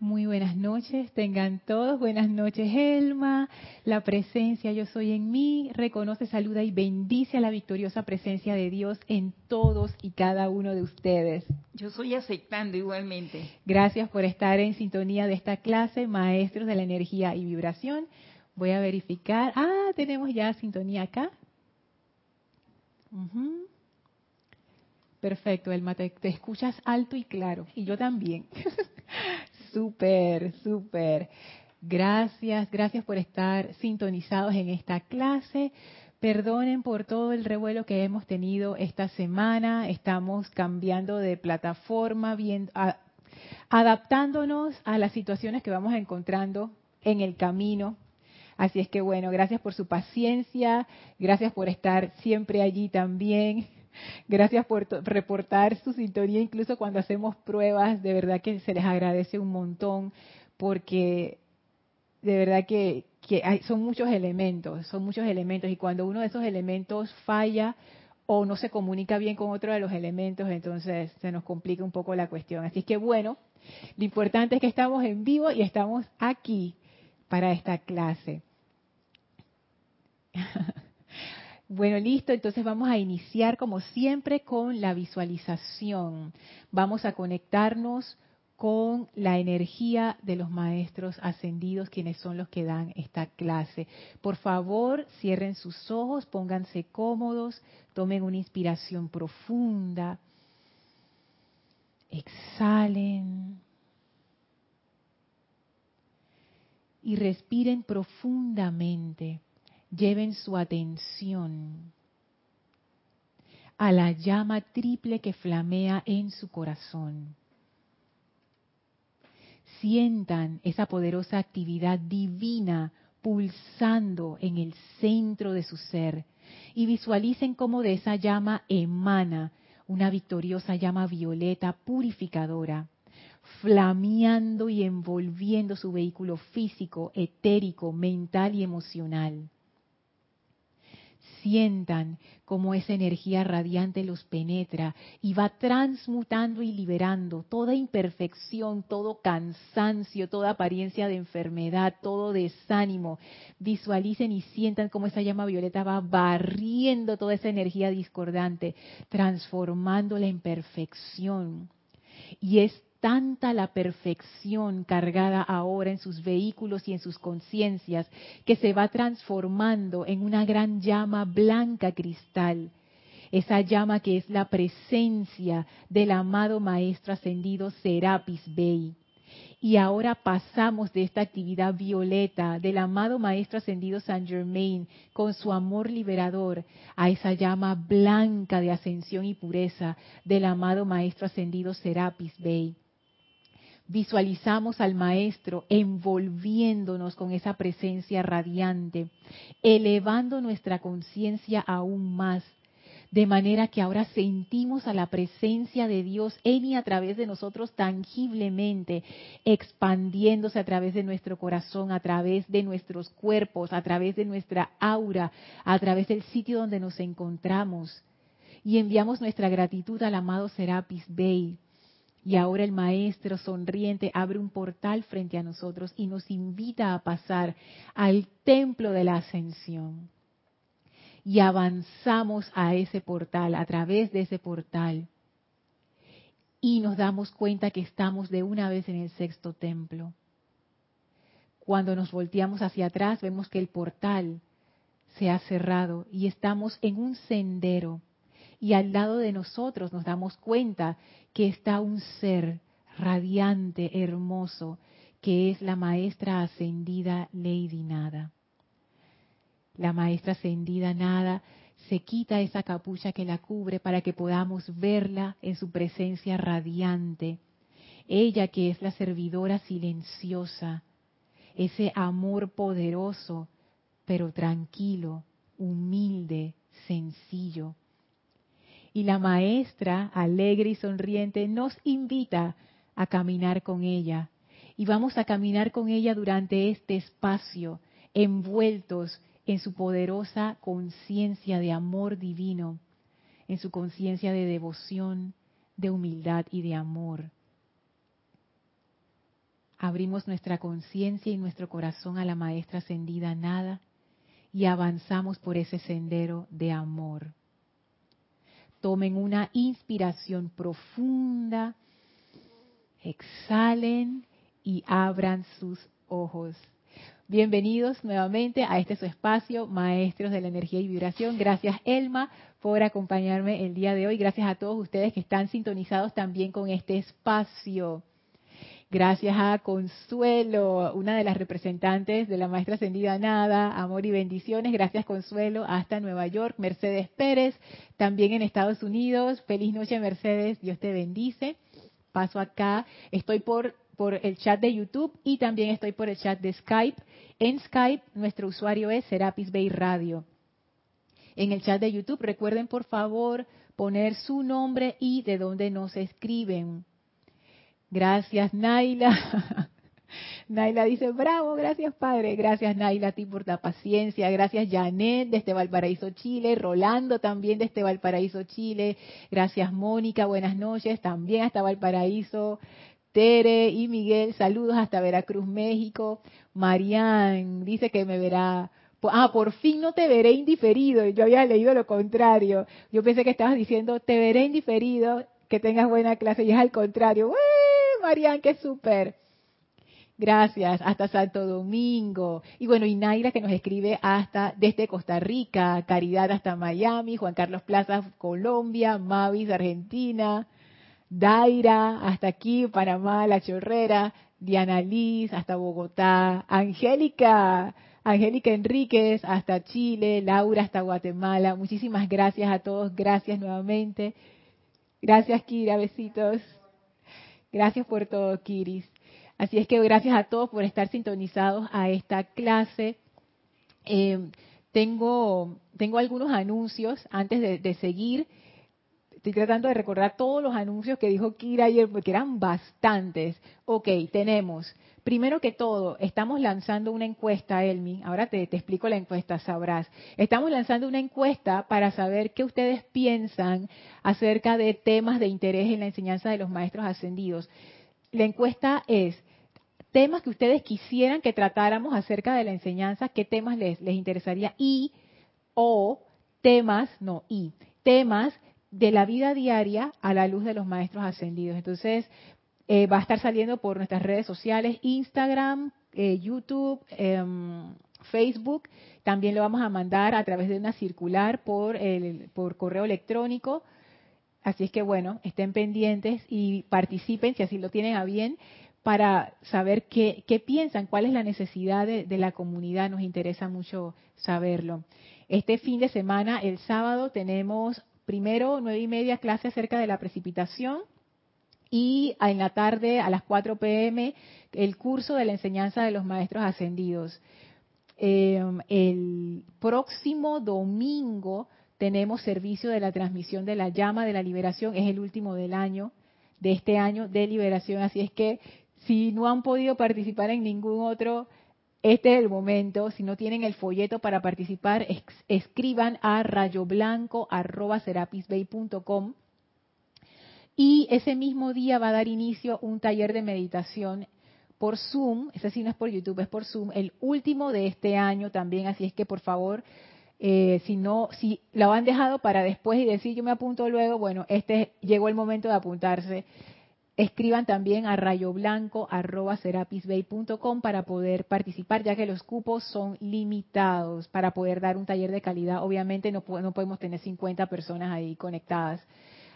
Muy buenas noches, tengan todos buenas noches, Elma. La presencia yo soy en mí, reconoce, saluda y bendice a la victoriosa presencia de Dios en todos y cada uno de ustedes. Yo soy aceptando igualmente. Gracias por estar en sintonía de esta clase, maestros de la energía y vibración. Voy a verificar. Ah, tenemos ya sintonía acá. Perfecto, Elma, te, te escuchas alto y claro. Y yo también. Súper, súper. Gracias, gracias por estar sintonizados en esta clase. Perdonen por todo el revuelo que hemos tenido esta semana. Estamos cambiando de plataforma, adaptándonos a las situaciones que vamos encontrando en el camino. Así es que bueno, gracias por su paciencia, gracias por estar siempre allí también. Gracias por reportar su sintonía incluso cuando hacemos pruebas. De verdad que se les agradece un montón porque de verdad que, son muchos elementos, son muchos elementos y cuando uno de esos elementos falla o no se comunica bien con otro de los elementos, entonces se nos complica un poco la cuestión. Así que bueno, lo importante es que estamos en vivo y estamos aquí para esta clase. Bueno, listo, entonces vamos a iniciar como siempre con la visualización. Vamos a conectarnos con la energía de los maestros ascendidos, quienes son los que dan esta clase. Por favor, cierren sus ojos, pónganse cómodos, tomen una inspiración profunda, exhalen y respiren profundamente lleven su atención a la llama triple que flamea en su corazón. Sientan esa poderosa actividad divina pulsando en el centro de su ser y visualicen cómo de esa llama emana una victoriosa llama violeta purificadora, flameando y envolviendo su vehículo físico, etérico, mental y emocional sientan cómo esa energía radiante los penetra y va transmutando y liberando toda imperfección, todo cansancio, toda apariencia de enfermedad, todo desánimo. Visualicen y sientan cómo esa llama violeta va barriendo toda esa energía discordante, transformándola en perfección. Y es tanta la perfección cargada ahora en sus vehículos y en sus conciencias que se va transformando en una gran llama blanca cristal. Esa llama que es la presencia del amado Maestro Ascendido Serapis Bey. Y ahora pasamos de esta actividad violeta del amado Maestro Ascendido Saint Germain con su amor liberador a esa llama blanca de ascensión y pureza del amado Maestro Ascendido Serapis Bey visualizamos al Maestro envolviéndonos con esa presencia radiante, elevando nuestra conciencia aún más, de manera que ahora sentimos a la presencia de Dios en y a través de nosotros tangiblemente, expandiéndose a través de nuestro corazón, a través de nuestros cuerpos, a través de nuestra aura, a través del sitio donde nos encontramos. Y enviamos nuestra gratitud al amado Serapis Bey, y ahora el Maestro sonriente abre un portal frente a nosotros y nos invita a pasar al templo de la ascensión. Y avanzamos a ese portal, a través de ese portal. Y nos damos cuenta que estamos de una vez en el sexto templo. Cuando nos volteamos hacia atrás vemos que el portal se ha cerrado y estamos en un sendero y al lado de nosotros nos damos cuenta que está un ser radiante, hermoso, que es la maestra ascendida Lady Nada. La maestra ascendida Nada se quita esa capucha que la cubre para que podamos verla en su presencia radiante. Ella que es la servidora silenciosa, ese amor poderoso, pero tranquilo, humilde, sencillo, y la maestra, alegre y sonriente, nos invita a caminar con ella. Y vamos a caminar con ella durante este espacio, envueltos en su poderosa conciencia de amor divino, en su conciencia de devoción, de humildad y de amor. abrimos nuestra conciencia y nuestro corazón a la maestra ascendida nada y avanzamos por ese sendero de amor. Tomen una inspiración profunda, exhalen y abran sus ojos. Bienvenidos nuevamente a este su espacio, Maestros de la Energía y Vibración. Gracias, Elma, por acompañarme el día de hoy. Gracias a todos ustedes que están sintonizados también con este espacio. Gracias a Consuelo, una de las representantes de la maestra ascendida Nada, amor y bendiciones. Gracias Consuelo, hasta Nueva York. Mercedes Pérez, también en Estados Unidos. Feliz noche Mercedes, Dios te bendice. Paso acá, estoy por, por el chat de YouTube y también estoy por el chat de Skype. En Skype nuestro usuario es Serapis Bay Radio. En el chat de YouTube recuerden por favor poner su nombre y de dónde nos escriben. Gracias, Naila. Naila dice, bravo, gracias Padre. Gracias Naila a ti por la paciencia. Gracias Janet desde Valparaíso, Chile. Rolando también desde Valparaíso, Chile. Gracias Mónica, buenas noches. También hasta Valparaíso. Tere y Miguel, saludos hasta Veracruz, México. Marian dice que me verá. Ah, por fin no te veré indiferido. Yo había leído lo contrario. Yo pensé que estabas diciendo, te veré indiferido, que tengas buena clase. Y es al contrario. Marian, qué súper. Gracias, hasta Santo Domingo. Y bueno, y Naira que nos escribe hasta desde Costa Rica, Caridad hasta Miami, Juan Carlos Plaza, Colombia, Mavis, Argentina, Daira hasta aquí, Panamá, La Chorrera, Diana Liz hasta Bogotá, Angélica, Angélica Enríquez hasta Chile, Laura hasta Guatemala. Muchísimas gracias a todos, gracias nuevamente. Gracias, Kira, besitos. Gracias por todo, Kiris. Así es que gracias a todos por estar sintonizados a esta clase. Eh, tengo, tengo algunos anuncios antes de, de, seguir. Estoy tratando de recordar todos los anuncios que dijo Kira ayer, porque eran bastantes. Ok, tenemos, primero que todo, estamos lanzando una encuesta, Elmi. Ahora te, explico la encuesta, sabrás. Estamos lanzando una encuesta para saber qué ustedes piensan acerca de temas de interés en la enseñanza de los maestros ascendidos. La encuesta es, temas que ustedes quisieran que tratáramos acerca de la enseñanza, qué temas les, les interesaría y o temas, no, y temas de la vida diaria a la luz de los maestros ascendidos. Entonces, eh, va a estar saliendo por nuestras redes sociales, Instagram, eh, YouTube, eh, Facebook. También lo vamos a mandar a través de una circular por, el, por correo electrónico. Así es que bueno, estén pendientes y participen si así lo tienen a bien para saber qué, qué piensan, cuál es la necesidad de, la comunidad. Nos interesa mucho saberlo. Este fin de semana, el sábado, tenemos primero nueve y media clase acerca de la precipitación y en la tarde a las 4 pm el curso de la enseñanza de los maestros ascendidos. Eh, el próximo domingo tenemos servicio de la transmisión de la llama de la liberación, es el último del año, de este año de liberación, así es que si no han podido participar en ningún otro, este es el momento. Si no tienen el folleto para participar, es, escriban a rayoblanco.com y ese mismo día va a dar inicio un taller de meditación por Zoom, ese sí no es por YouTube, es por Zoom, el último de este año también, así es que por favor, eh, si no, si lo han dejado para después y decir yo me apunto luego, bueno, este llegó el momento de apuntarse. Escriban también a rayoblanco.com para poder participar, ya que los cupos son limitados para poder dar un taller de calidad. Obviamente no, no podemos tener 50 personas ahí conectadas.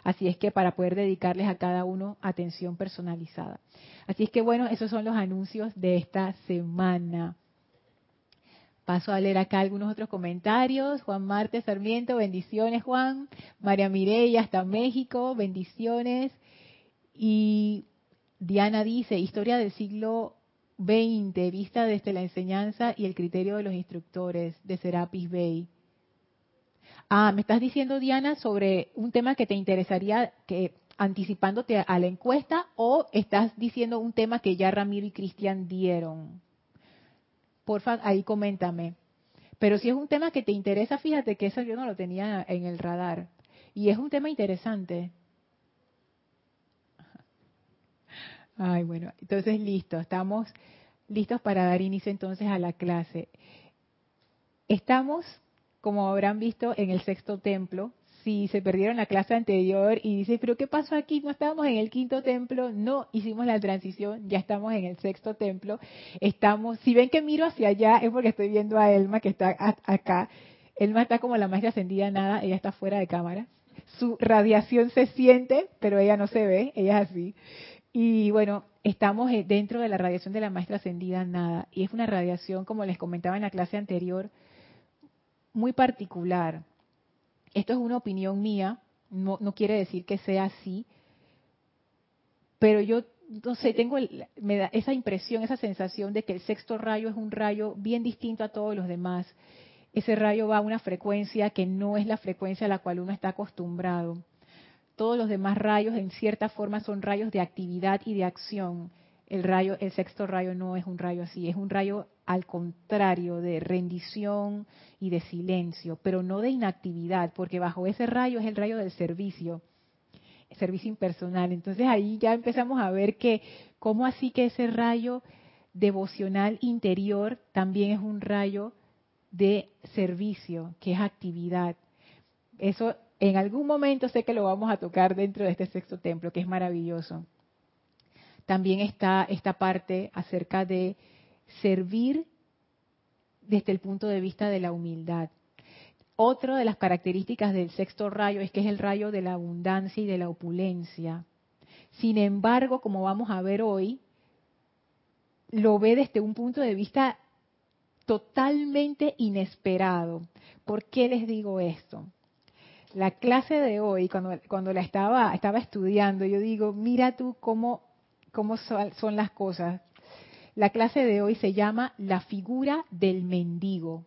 Así es que para poder dedicarles a cada uno atención personalizada. Así es que bueno, esos son los anuncios de esta semana. Paso a leer acá algunos otros comentarios. Juan Marte Sarmiento, bendiciones Juan. María Mireya hasta México, bendiciones. Y Diana dice, historia del siglo XX, vista desde la enseñanza y el criterio de los instructores de Serapis Bay. Ah, me estás diciendo, Diana, sobre un tema que te interesaría que anticipándote a la encuesta o estás diciendo un tema que ya Ramiro y Cristian dieron. Porfa, ahí coméntame. Pero si es un tema que te interesa, fíjate que eso yo no lo tenía en el radar. Y es un tema interesante. Ay, bueno, entonces listo, estamos listos para dar inicio entonces a la clase. Estamos, como habrán visto, en el sexto templo. Si se perdieron la clase anterior y dicen, pero ¿qué pasó aquí? No estábamos en el quinto templo, no hicimos la transición, ya estamos en el sexto templo. Estamos, si ven que miro hacia allá es porque estoy viendo a Elma que está acá. Elma está como la maestra ascendida nada, ella está fuera de cámara. Su radiación se siente, pero ella no se ve, ella es así. Y bueno, estamos eh, dentro de la radiación de la maestra ascendida nada. Y es una radiación, como les comentaba en la clase anterior, muy particular. Esto es una opinión mía, no, quiere decir que sea así, pero yo no sé, tengo me da esa impresión, esa sensación de que el sexto rayo es un rayo bien distinto a todos los demás. Ese rayo va a una frecuencia que no es la frecuencia a la cual uno está acostumbrado. Todos los demás rayos en cierta forma son rayos de actividad y de acción. El rayo, el sexto rayo no es un rayo así, es un rayo al contrario de rendición y de silencio, pero no de inactividad, porque bajo ese rayo es el rayo del servicio, servicio impersonal. Entonces ahí ya empezamos a ver que cómo así que ese rayo devocional interior también es un rayo de servicio, que es actividad. Eso en algún momento sé que lo vamos a tocar dentro de este sexto templo, que es maravilloso. También está esta parte acerca de servir desde el punto de vista de la humildad. Otra de las características del sexto rayo es que es el rayo de la abundancia y de la opulencia. Sin embargo, como vamos a ver hoy, lo ve desde un punto de vista totalmente inesperado. ¿Por qué les digo esto? La clase de hoy, cuando, cuando la estaba, estaba estudiando, yo digo, mira tú cómo, cómo son las cosas. La clase de hoy se llama La figura del mendigo.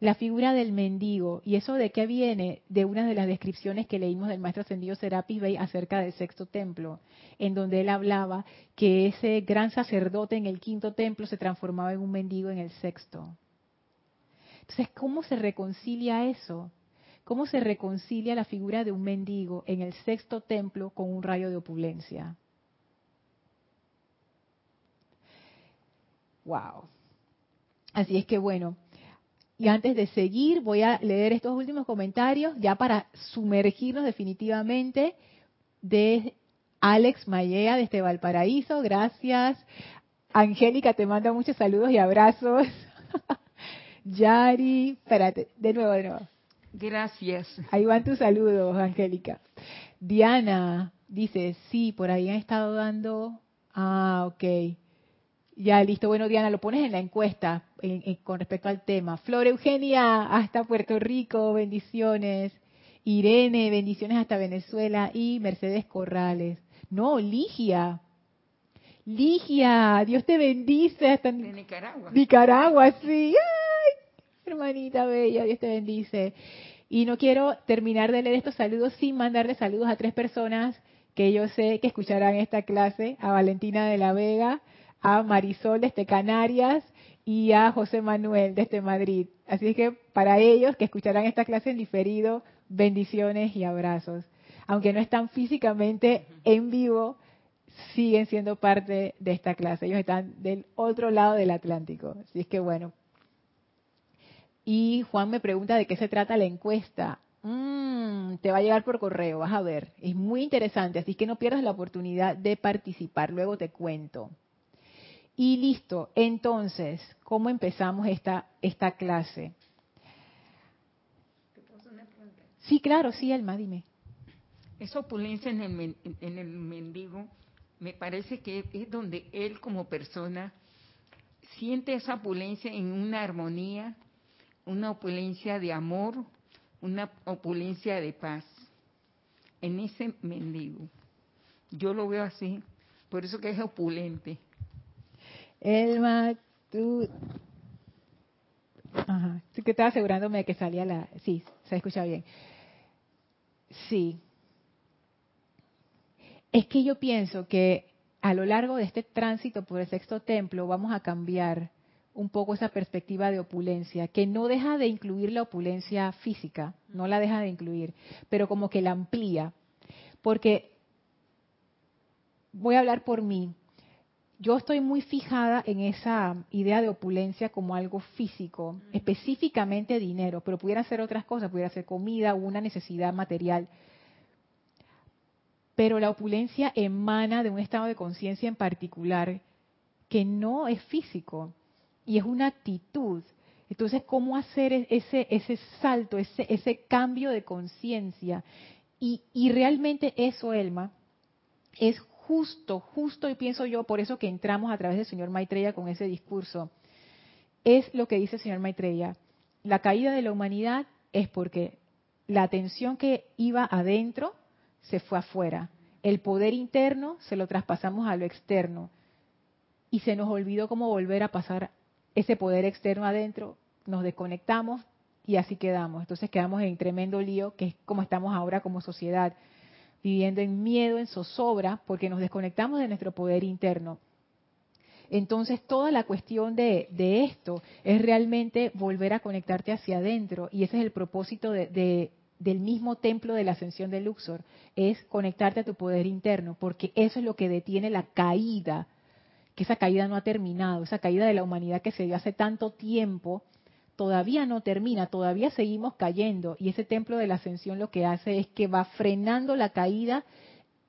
La figura del mendigo. ¿Y eso de qué viene? De una de las descripciones que leímos del maestro ascendido Serapis Bey acerca del sexto templo, en donde él hablaba que ese gran sacerdote en el quinto templo se transformaba en un mendigo en el sexto. Entonces, ¿cómo se reconcilia eso? ¿Cómo se reconcilia la figura de un mendigo en el sexto templo con un rayo de opulencia? Wow. Así es que bueno, y antes de seguir voy a leer estos últimos comentarios ya para sumergirnos definitivamente de Alex Mayea desde Valparaíso, gracias. Angélica te manda muchos saludos y abrazos. Yari, espérate, de nuevo, de nuevo. Gracias. Ahí van tus saludos, Angélica. Diana dice, sí, por ahí han estado dando... Ah, ok. Ya, listo. Bueno, Diana, lo pones en la encuesta con respecto al tema. Flor Eugenia, hasta Puerto Rico, bendiciones. Irene, bendiciones hasta Venezuela. Y Mercedes Corrales. No, Ligia. Ligia, Dios te bendice hasta de Nicaragua. Nicaragua, sí. Ay, hermanita bella, Dios te bendice. Y no quiero terminar de leer estos saludos sin mandarle saludos a tres personas que yo sé que escucharán esta clase, a Valentina de la Vega, a Marisol desde Canarias y a José Manuel desde Madrid. Así que para ellos que escucharán esta clase en diferido, bendiciones y abrazos. Aunque no están físicamente en vivo, siguen siendo parte de esta clase. Ellos están del otro lado del Atlántico. Así es que bueno. Y Juan me pregunta de qué se trata la encuesta. Mm, te va a llegar por correo, vas a ver. Es muy interesante, así que no pierdas la oportunidad de participar. Luego te cuento. Y listo. Entonces, ¿cómo empezamos esta, esta clase? Sí, claro, sí, Alma, dime. Esa opulencia en el, en el mendigo me parece que es donde él como persona siente esa opulencia en una armonía, una opulencia de amor, una opulencia de paz. En ese mendigo. Yo lo veo así, por eso que es opulente. Elma, tú... Ajá, sí que estaba asegurándome de que salía la... Sí, se escucha bien. Sí. Es que yo pienso que a lo largo de este tránsito por el sexto templo vamos a cambiar un poco esa perspectiva de opulencia, que no deja de incluir la opulencia física, no la deja de incluir, pero como que la amplía. Porque voy a hablar por mí. Yo estoy muy fijada en esa idea de opulencia como algo físico, específicamente dinero, pero pudiera ser otras cosas, pudiera ser comida o una necesidad material. Pero la opulencia emana de un estado de conciencia en particular que no es físico y es una actitud. Entonces, ¿cómo hacer e-, ese, ese salto, ese, ese cambio de conciencia? Y, y realmente eso, Elma, es justo, justo, y pienso yo, por eso que entramos a través del señor Maitreya con ese discurso, es lo que dice el señor Maitreya. La caída de la humanidad es porque la atención que iba adentro se fue afuera. El poder interno se lo traspasamos a lo externo. Y se nos olvidó cómo volver a pasar ese poder externo adentro. Nos desconectamos y así quedamos. Entonces quedamos en tremendo lío, que es como estamos ahora como sociedad viviendo en miedo, en zozobra, porque nos desconectamos de nuestro poder interno. Entonces, toda la cuestión de, esto es realmente volver a conectarte hacia adentro, y ese es el propósito de, del mismo templo de la ascensión de Luxor, es conectarte a tu poder interno, porque eso es lo que detiene la caída, que esa caída no ha terminado, esa caída de la humanidad que se dio hace tanto tiempo, todavía no termina, todavía seguimos cayendo y ese templo de la ascensión lo que hace es que va frenando la caída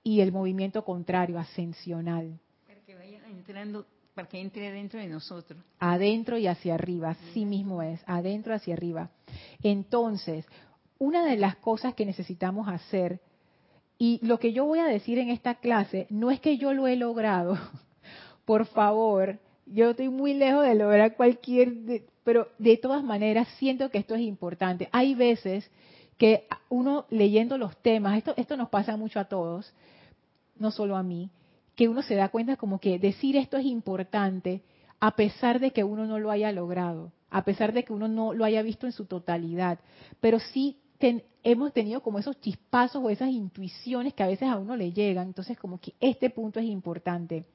y el movimiento contrario, ascensional. Para que vaya entrando, para que entre dentro de nosotros. Adentro y hacia arriba, sí mismo es, adentro hacia arriba. Entonces, una de las cosas que necesitamos hacer, y lo que yo voy a decir en esta clase, no es que yo lo he logrado, por favor, yo estoy muy lejos de lograr cualquier pero de todas maneras siento que esto es importante. Hay veces que uno leyendo los temas, esto, esto nos pasa mucho a todos, no solo a mí, que uno se da cuenta como que decir esto es importante a pesar de que uno no lo haya logrado, a pesar de que uno no lo haya visto en su totalidad, pero sí hemos tenido como esos chispazos o esas intuiciones que a veces a uno le llegan, entonces como que este punto es importante.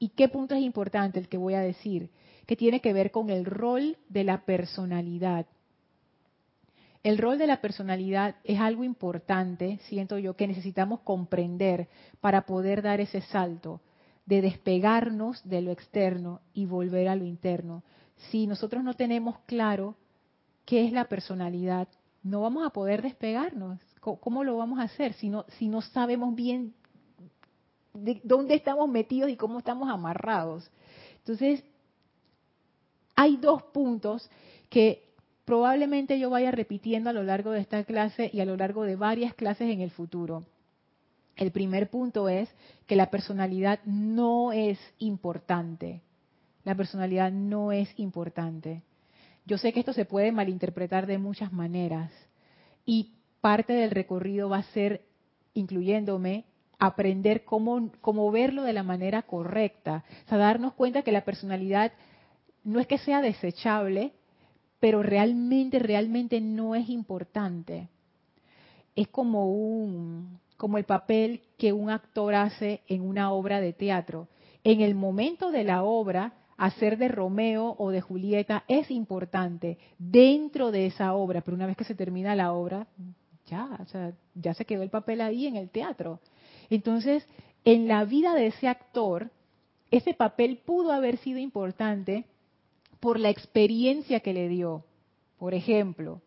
¿Y qué punto es importante el que voy a decir? que tiene que ver con el rol de la personalidad. El rol de la personalidad es algo importante, siento yo, que necesitamos comprender para poder dar ese salto de despegarnos de lo externo y volver a lo interno. Si nosotros no tenemos claro qué es la personalidad, no vamos a poder despegarnos. ¿Cómo lo vamos a hacer si no, si no sabemos bien de dónde estamos metidos y cómo estamos amarrados? Entonces, hay dos puntos que probablemente yo vaya repitiendo a lo largo de esta clase y a lo largo de varias clases en el futuro. El primer punto es que la personalidad no es importante. La personalidad no es importante. Yo sé que esto se puede malinterpretar de muchas maneras y parte del recorrido va a ser, incluyéndome, aprender cómo, cómo verlo de la manera correcta. O sea, darnos cuenta que la personalidad no es que sea desechable, pero realmente, realmente no es importante. Es como un, como el papel que un actor hace en una obra de teatro. En el momento de la obra, hacer de Romeo o de Julieta es importante dentro de esa obra, pero una vez que se termina la obra, ya, ya se quedó el papel ahí en el teatro. Entonces, en la vida de ese actor, ese papel pudo haber sido importante, por la experiencia que le dio. Por ejemplo,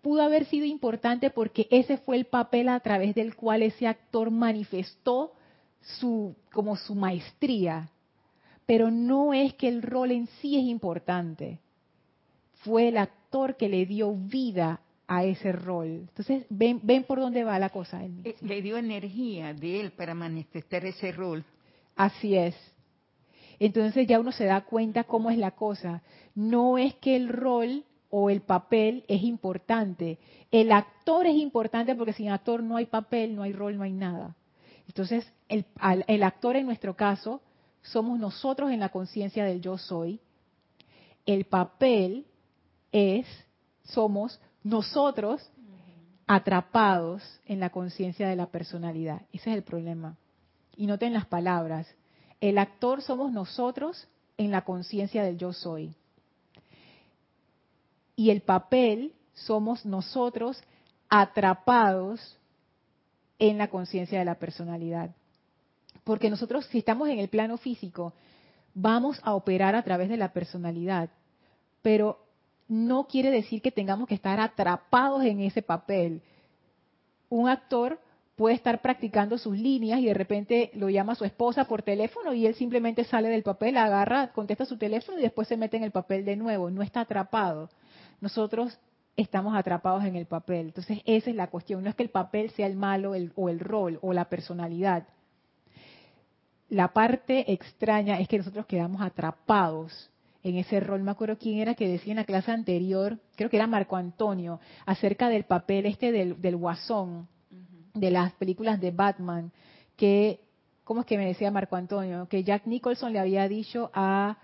pudo haber sido importante porque ese fue el papel a través del cual ese actor manifestó su como su maestría. Pero no es que el rol en sí es importante. Fue el actor que le dio vida a ese rol. Entonces, ven, ven por dónde va la cosa. Eh, le dio energía de él para manifestar ese rol. Así es. Entonces ya uno se da cuenta cómo es la cosa. No es que el rol o el papel es importante. El actor es importante porque sin actor no hay papel, no hay rol, no hay nada. Entonces, el, el actor en nuestro caso somos nosotros en la conciencia del yo soy. El papel es, somos nosotros atrapados en la conciencia de la personalidad. Ese es el problema. Y noten las palabras. El actor somos nosotros en la conciencia del yo soy. Y el papel somos nosotros atrapados en la conciencia de la personalidad. Porque nosotros, si estamos en el plano físico, vamos a operar a través de la personalidad, pero no quiere decir que tengamos que estar atrapados en ese papel. Un actor puede estar practicando sus líneas y de repente lo llama su esposa por teléfono y él simplemente sale del papel, agarra, contesta su teléfono y después se mete en el papel de nuevo, no está atrapado. Nosotros estamos atrapados en el papel. Entonces esa es la cuestión, no es que el papel sea el malo o el rol o la personalidad. La parte extraña es que nosotros quedamos atrapados en ese rol. Me acuerdo quién era que decía en la clase anterior, creo que era Marco Antonio, acerca del papel este del, del guasón de las películas de Batman, que, ¿cómo es que me decía Marco Antonio? Que Jack Nicholson le había dicho a,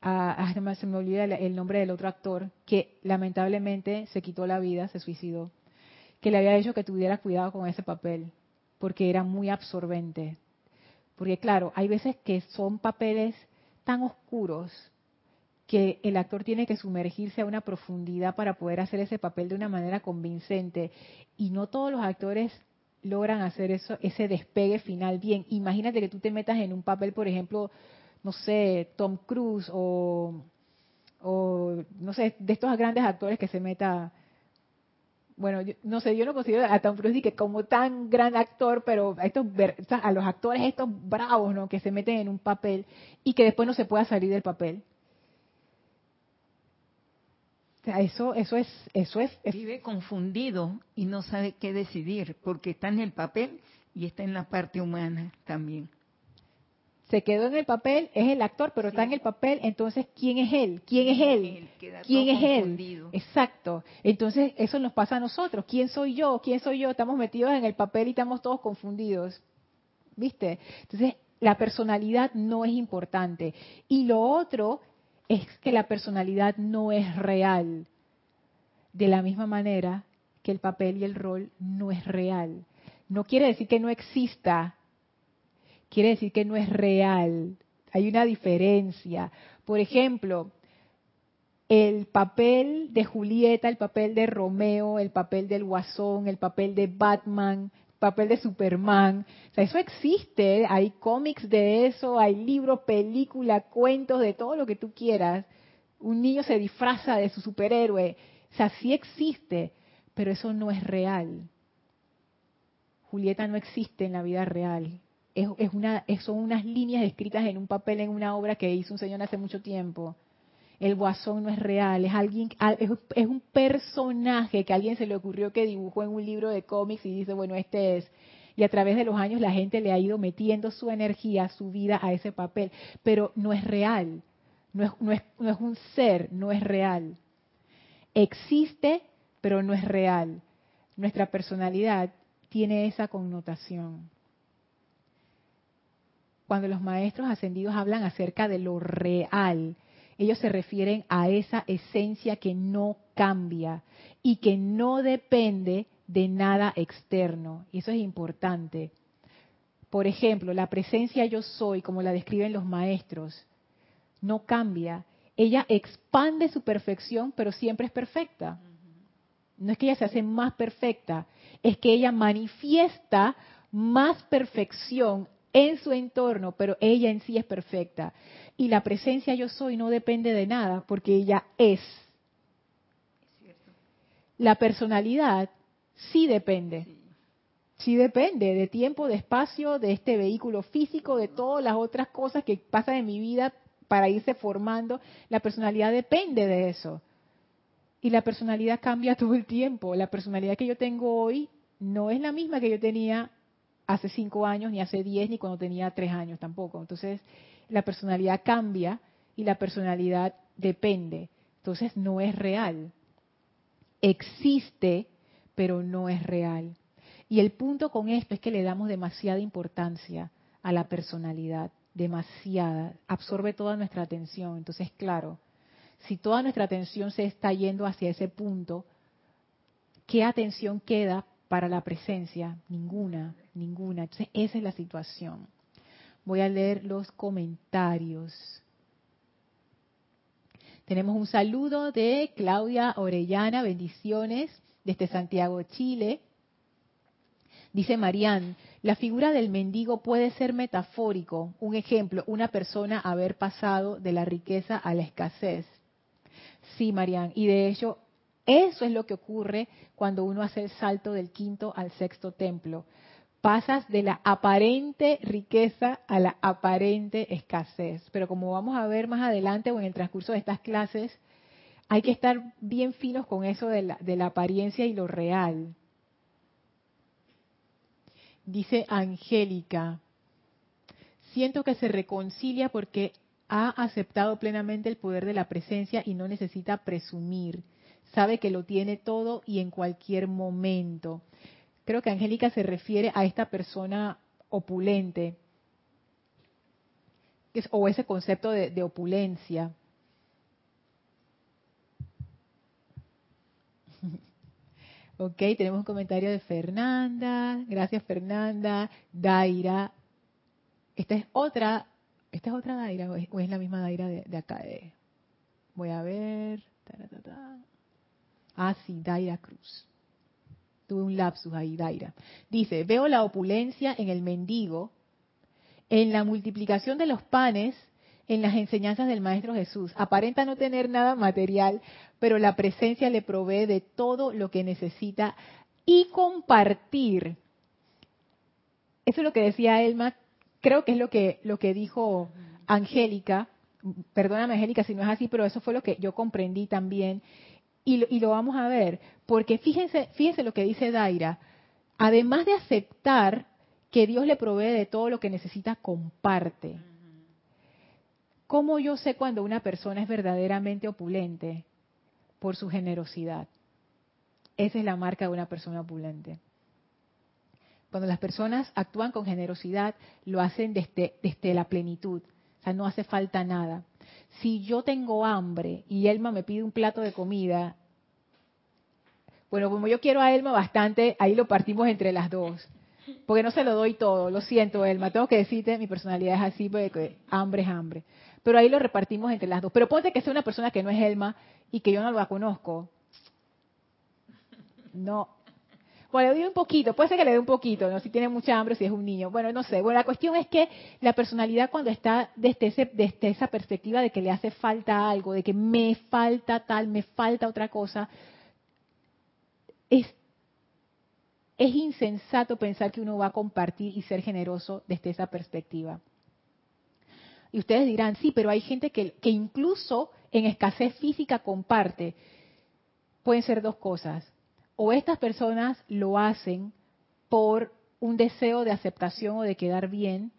a, se me olvida el nombre del otro actor, que lamentablemente se quitó la vida, se suicidó, que le había dicho que tuviera cuidado con ese papel, porque era muy absorbente. Porque claro, hay veces que son papeles tan oscuros que el actor tiene que sumergirse a una profundidad para poder hacer ese papel de una manera convincente. Y no todos los actores logran hacer eso, ese despegue final bien. Imagínate que tú te metas en un papel, por ejemplo, no sé, Tom Cruise o, no sé, de estos grandes actores que se meta, bueno, no sé, yo no considero a Tom Cruise que como tan gran actor, pero a, estos, a los actores estos bravos, ¿no? Que se meten en un papel y que después no se pueda salir del papel. O sea, eso, eso es, eso es, Vive confundido y no sabe qué decidir, porque está en el papel y está en la parte humana también. Se quedó en el papel, es el actor, pero está en el papel, entonces ¿quién es él? ¿Quién es él? ¿Quién es él? Exacto. Entonces eso nos pasa a nosotros. ¿Quién soy yo? ¿Quién soy yo? Estamos metidos en el papel y estamos todos confundidos. ¿Viste? Entonces la personalidad no es importante. Y lo otro es que la personalidad no es real. De la misma manera que el papel y el rol no es real. No quiere decir que no exista, quiere decir que no es real. Hay una diferencia. Por ejemplo, el papel de Julieta, el papel de Romeo, el papel del Guasón, el papel de Batman, papel de Superman. O sea, eso existe, hay cómics de eso, hay libros, películas, cuentos, de todo lo que tú quieras. Un niño se disfraza de su superhéroe. O sea, sí existe, pero eso no es real. Julieta no existe en la vida real. Es, una, son unas líneas escritas en un papel en una obra que hizo un señor hace mucho tiempo el guasón no es real, es alguien, es un personaje que a alguien se le ocurrió que dibujó en un libro de cómics y dice, bueno, este es. Y a través de los años la gente le ha ido metiendo su energía, su vida a ese papel, pero no es real, no es, no es, no es un ser, no es real. Existe, pero no es real. Nuestra personalidad tiene esa connotación. Cuando los maestros ascendidos hablan acerca de lo real, ellos se refieren a esa esencia que no cambia y que no depende de nada externo. Y eso es importante. Por ejemplo, la presencia yo soy, como la describen los maestros, no cambia. Ella expande su perfección, pero siempre es perfecta. No es que ella se hace más perfecta, es que ella manifiesta más perfección en su entorno, pero ella en sí es perfecta. Y la presencia yo soy no depende de nada porque ella es. La personalidad sí depende. Sí depende de tiempo, de espacio, de este vehículo físico, de todas las otras cosas que pasan en mi vida para irse formando. La personalidad depende de eso. Y la personalidad cambia todo el tiempo. La personalidad que yo tengo hoy no es la misma que yo tenía hace cinco años, ni hace diez, ni cuando tenía tres años tampoco. Entonces, la personalidad cambia y la personalidad depende. Entonces no es real. Existe, pero no es real. Y el punto con esto es que le damos demasiada importancia a la personalidad, demasiada, absorbe toda nuestra atención. Entonces, claro, si toda nuestra atención se está yendo hacia ese punto, ¿qué atención queda para la presencia? Ninguna, ninguna. Entonces, esa es la situación. Voy a leer los comentarios. Tenemos un saludo de Claudia Orellana, bendiciones desde Santiago, Chile. Dice Marían, la figura del mendigo puede ser metafórico. Un ejemplo, una persona haber pasado de la riqueza a la escasez. Sí, Marían, y de hecho eso es lo que ocurre cuando uno hace el salto del quinto al sexto templo. Pasas de la aparente riqueza a la aparente escasez. Pero como vamos a ver más adelante o en el transcurso de estas clases, hay que estar bien finos con eso de la, de la apariencia y lo real. Dice Angélica, siento que se reconcilia porque ha aceptado plenamente el poder de la presencia y no necesita presumir. Sabe que lo tiene todo y en cualquier momento. Creo que Angélica se refiere a esta persona opulente, o ese concepto de, de opulencia. Ok, tenemos un comentario de Fernanda. Gracias, Fernanda. Daira. Esta es otra, esta es otra Daira o es, la misma Daira de, acá. voy a ver. Ah, sí, Daira Cruz. Tuve un lapsus ahí, Daira. Dice, veo la opulencia en el mendigo, en la multiplicación de los panes en las enseñanzas del Maestro Jesús. Aparenta no tener nada material, pero la presencia le provee de todo lo que necesita y compartir. Eso es lo que decía Elma, creo que es lo que, lo que dijo Angélica, perdóname Angélica si no es así, pero eso fue lo que yo comprendí también y lo, y lo vamos a ver, porque fíjense, fíjense lo que dice Daira, además de aceptar que Dios le provee de todo lo que necesita, comparte. ¿Cómo yo sé cuando una persona es verdaderamente opulente? Por su generosidad. Esa es la marca de una persona opulente. Cuando las personas actúan con generosidad, lo hacen desde, desde la plenitud. O sea, no hace falta nada. Si yo tengo hambre y Elma me pide un plato de comida, bueno, como yo quiero a Elma bastante, ahí lo partimos entre las dos. Porque no se lo doy todo, lo siento, Elma. Tengo que decirte, mi personalidad es así, porque hambre es hambre pero ahí lo repartimos entre las dos. Pero ponte que sea una persona que no es Elma y que yo no la conozco. No. Bueno, le doy un poquito, puede ser que le dé un poquito, ¿no? Si tiene mucha hambre, si es un niño. Bueno, no sé. Bueno, la cuestión es que la personalidad cuando está desde, esa perspectiva de que le hace falta algo, de que me falta tal, me falta otra cosa, es insensato pensar que uno va a compartir y ser generoso desde esa perspectiva. Y ustedes dirán, sí, pero hay gente que, incluso en escasez física comparte. Pueden ser dos cosas. O estas personas lo hacen por un deseo de aceptación o de quedar bien,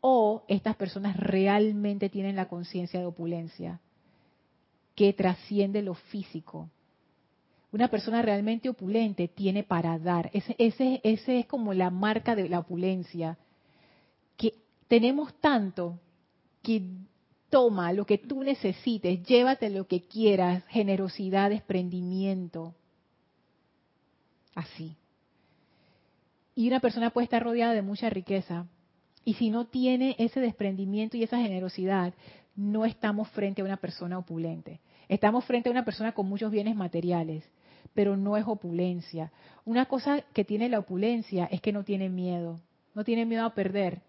o estas personas realmente tienen la conciencia de opulencia, que trasciende lo físico. Una persona realmente opulente tiene para dar. Ese, es como la marca de la opulencia. Que tenemos tanto que toma lo que tú necesites, llévate lo que quieras, generosidad, desprendimiento. Así. Y una persona puede estar rodeada de mucha riqueza. Y si no tiene ese desprendimiento y esa generosidad, no estamos frente a una persona opulente. Estamos frente a una persona con muchos bienes materiales, pero no es opulencia. Una cosa que tiene la opulencia es que no tiene miedo. No tiene miedo a perder.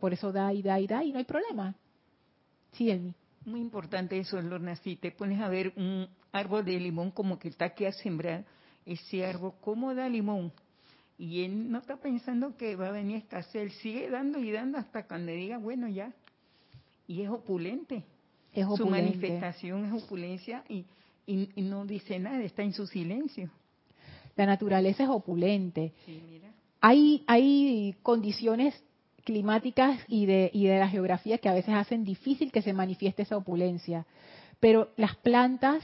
Por eso da y da y da y no hay problema. Sí, Elmi. Muy importante eso, Lorna. Si te pones a ver un árbol de limón como que está aquí a sembrar, ese árbol, ¿cómo da limón? Y él no está pensando que va a venir escasez, él sigue dando y dando hasta cuando diga, bueno, ya. Y es opulente. Es opulente. Su manifestación es opulencia y, y, no dice nada, está en su silencio. La naturaleza es opulente. Sí, mira. Hay, hay condiciones climáticas y de, y de la geografía que a veces hacen difícil que se manifieste esa opulencia. Pero las plantas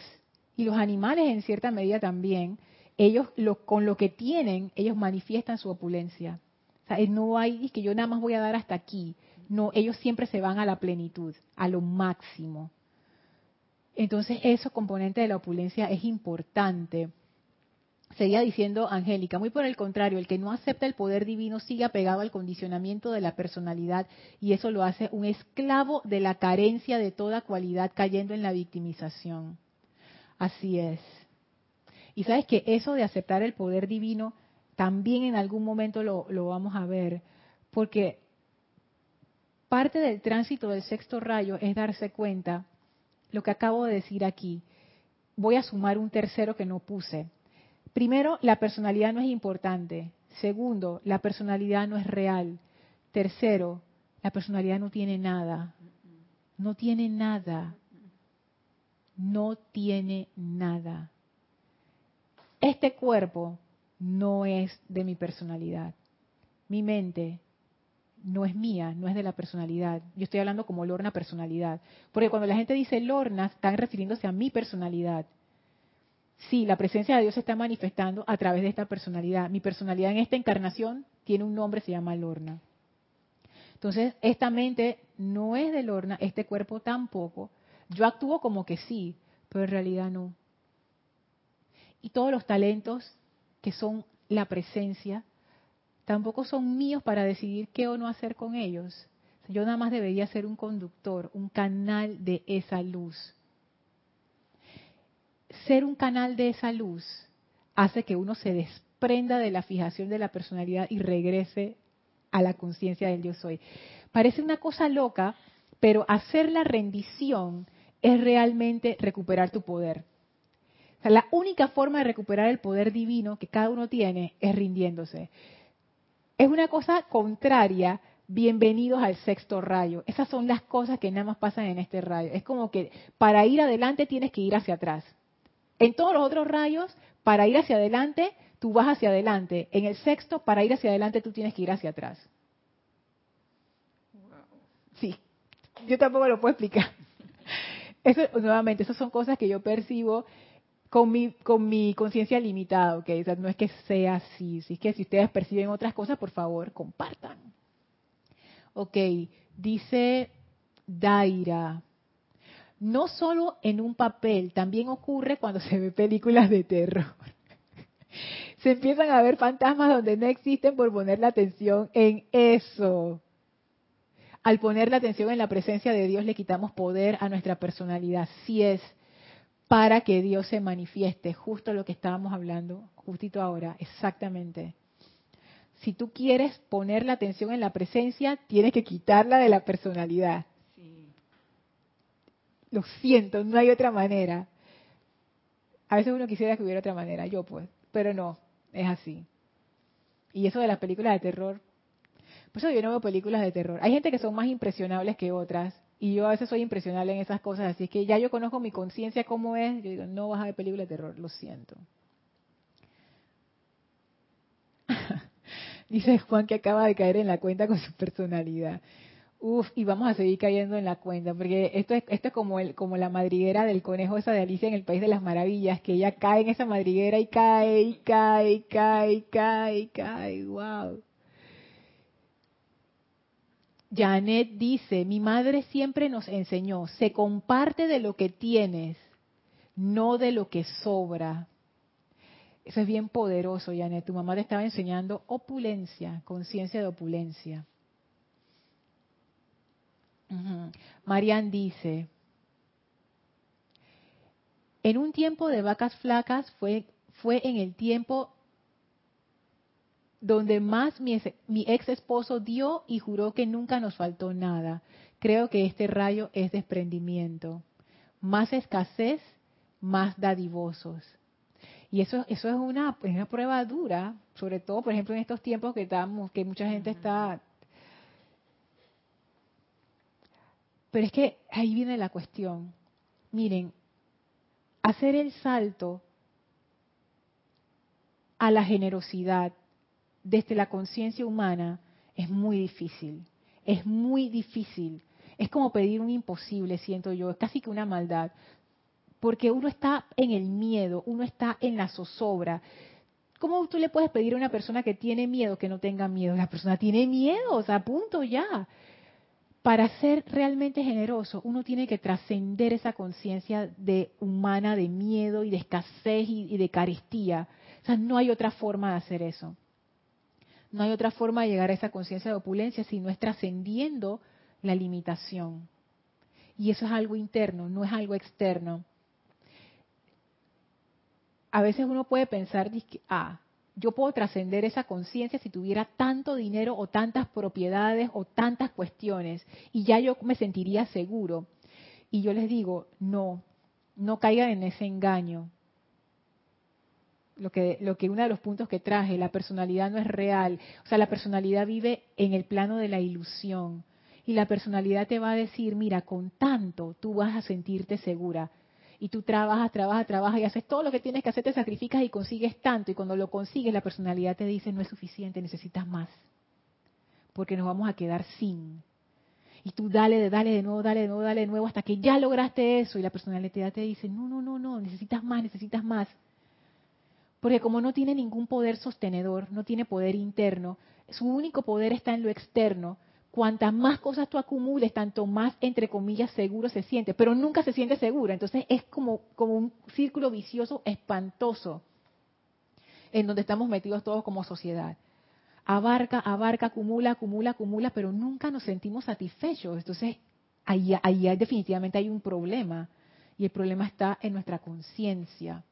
y los animales en cierta medida también, ellos con lo que tienen, ellos manifiestan su opulencia. O sea, no hay que yo nada más voy a dar hasta aquí. No, ellos siempre se van a la plenitud, a lo máximo. Entonces, ese componente de la opulencia es importante. Seguía diciendo Angélica, muy por el contrario, el que no acepta el poder divino sigue apegado al condicionamiento de la personalidad y eso lo hace un esclavo de la carencia de toda cualidad cayendo en la victimización. Así es. Y sabes que eso de aceptar el poder divino también en algún momento lo, lo vamos a ver, porque parte del tránsito del sexto rayo es darse cuenta lo que acabo de decir aquí. Voy a sumar un tercero que no puse. Primero, la personalidad no es importante. Segundo, la personalidad no es real. Tercero, la personalidad no tiene nada. No tiene nada. No tiene nada. Este cuerpo no es de mi personalidad. Mi mente no es mía, no es de la personalidad. Yo estoy hablando como Lorna personalidad. Porque cuando la gente dice Lorna, están refiriéndose a mi personalidad. Sí, la presencia de Dios se está manifestando a través de esta personalidad. Mi personalidad en esta encarnación tiene un nombre, se llama Lorna. Entonces, esta mente no es de Lorna, este cuerpo tampoco. Yo actúo como que sí, pero en realidad no. Y todos los talentos que son la presencia, tampoco son míos para decidir qué o no hacer con ellos. Yo nada más debería ser un conductor, un canal de esa luz. Ser un canal de esa luz hace que uno se desprenda de la fijación de la personalidad y regrese a la conciencia del yo soy. Parece una cosa loca, pero hacer la rendición es realmente recuperar tu poder la única forma de recuperar el poder divino que cada uno tiene es rindiéndose. Es una cosa contraria. Bienvenidos al sexto rayo. Esas son las cosas que nada más pasan en este rayo. Es como que para ir adelante tienes que ir hacia atrás. En todos los otros rayos, para ir hacia adelante, tú vas hacia adelante. En el sexto, para ir hacia adelante, tú tienes que ir hacia atrás. Sí, yo tampoco lo puedo explicar. Eso, nuevamente, esas son cosas que yo percibo con mi, con mi conciencia limitada, ¿ok? no es que sea así, si es que si ustedes perciben otras cosas, por favor, compartan. Ok, dice Daira, no solo en un papel, también ocurre cuando se ve películas de terror. se empiezan a ver fantasmas donde no existen por poner la atención en eso. Al poner la atención en la presencia de Dios le quitamos poder a nuestra personalidad. Si es para que Dios se manifieste, justo lo que estábamos hablando, justito ahora, exactamente. Si tú quieres poner la atención en la presencia, tienes que quitarla de la personalidad. Lo siento, no hay otra manera. A veces uno quisiera que hubiera otra manera, yo pues, pero no, es así. Y eso de las películas de terror, por eso yo no veo películas de terror. Hay gente que son más impresionables que otras, y yo a veces soy impresionable en esas cosas, así que ya yo conozco mi conciencia cómo es, yo digo, no vas a ver película de terror, lo siento. Dice Juan que acaba de caer en la cuenta con su personalidad. Uf, y vamos a seguir cayendo en la cuenta, porque esto es, esto es como, el, como la madriguera del conejo esa de Alicia en el País de las Maravillas, que ella cae en esa madriguera y cae, y cae, y cae, y cae, y cae, wow. Janet dice, mi madre siempre nos enseñó, se comparte de lo que tienes, no de lo que sobra. Eso es bien poderoso, Janet. Tu mamá te estaba enseñando opulencia, conciencia de opulencia. Marian dice, en un tiempo de vacas flacas fue, fue en el tiempo donde más mi, ex esposo dio y juró que nunca nos faltó nada. Creo que este rayo es desprendimiento. Más escasez, más dadivosos. Y eso, eso es una, una prueba dura, sobre todo, por ejemplo, en estos tiempos que estamos, que mucha gente está. Pero es que ahí viene la cuestión. Miren, hacer el salto a la generosidad, desde la conciencia humana es muy difícil, es muy difícil. Es como pedir un imposible, siento yo, es casi que una maldad, porque uno está en el miedo, uno está en la zozobra. ¿Cómo tú le puedes pedir a una persona que tiene miedo que no tenga miedo? La persona tiene miedo, o sea, punto ya. Para ser realmente generoso, uno tiene que trascender esa conciencia de humana de miedo y de escasez y, y de carestía. O sea, no hay otra forma de hacer eso. No hay otra forma de llegar a esa conciencia de opulencia si no es trascendiendo la limitación. Y eso es algo interno, no es algo externo. A veces uno puede pensar, ah, yo puedo trascender esa conciencia si tuviera tanto dinero o tantas propiedades o tantas cuestiones y ya yo me sentiría seguro. Y yo les digo, no, no caigan en ese engaño. Lo que, lo que uno de los puntos que traje, la personalidad no es real. O sea, la personalidad vive en el plano de la ilusión. Y la personalidad te va a decir, mira, con tanto tú vas a sentirte segura y tú trabajas, trabajas, trabajas y haces todo lo que tienes que hacer, te sacrificas y consigues tanto. Y cuando lo consigues, la personalidad te dice, no es suficiente, necesitas más. Porque nos vamos a quedar sin. Y tú dale, dale de nuevo, dale de nuevo, dale de nuevo, hasta que ya lograste eso. Y la personalidad te dice, no, no, no, no, necesitas más, necesitas más. Porque como no tiene ningún poder sostenedor, no tiene poder interno, su único poder está en lo externo, cuantas más cosas tú acumules, tanto más, entre comillas, seguro se siente, pero nunca se siente seguro. Entonces es como, como un círculo vicioso espantoso en donde estamos metidos todos como sociedad. Abarca, abarca, acumula, acumula, acumula, pero nunca nos sentimos satisfechos. Entonces ahí, ahí definitivamente hay un problema y el problema está en nuestra conciencia.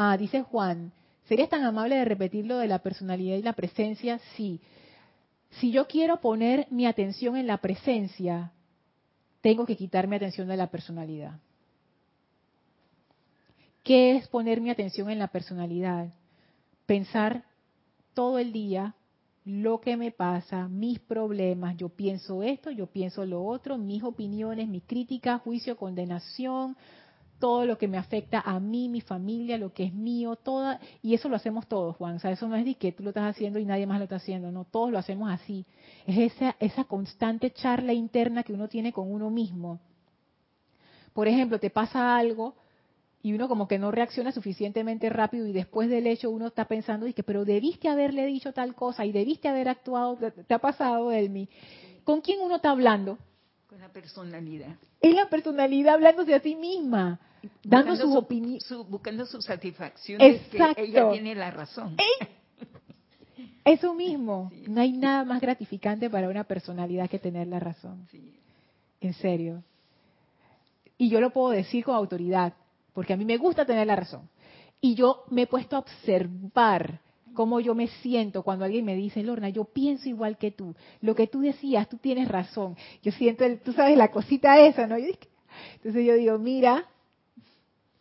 Ah, dice Juan, ¿serías tan amable de repetir lo de la personalidad y la presencia? Sí si yo quiero poner mi atención en la presencia, tengo que quitar mi atención de la personalidad. ¿Qué es poner mi atención en la personalidad? Pensar todo el día lo que me pasa, mis problemas, yo pienso esto, yo pienso lo otro, mis opiniones, mi crítica, juicio, condenación, todo lo que me afecta a mí, mi familia, lo que es mío, toda, y eso lo hacemos todos, Juan, o sea, eso no es de que tú lo estás haciendo y nadie más lo está haciendo, no, todos lo hacemos así. Es esa, esa constante charla interna que uno tiene con uno mismo. Por ejemplo, te pasa algo y uno como que no reacciona suficientemente rápido y después del hecho uno está pensando, y que, pero debiste haberle dicho tal cosa y debiste haber actuado, ¿te ha pasado, Elmi? ¿Con quién uno está hablando? Con la personalidad. Es la personalidad hablándose a sí misma dando su opinión. buscando su satisfacción que ella tiene la razón. Eso mismo. No hay nada más gratificante para una personalidad que tener la razón. En serio. Y yo lo puedo decir con autoridad, porque a mí me gusta tener la razón. Y yo me he puesto a observar cómo yo me siento cuando alguien me dice, Lorna, yo pienso igual que tú. Lo que tú decías, tú tienes razón. Yo siento, tú sabes, la cosita esa, ¿no? Entonces yo digo, mira,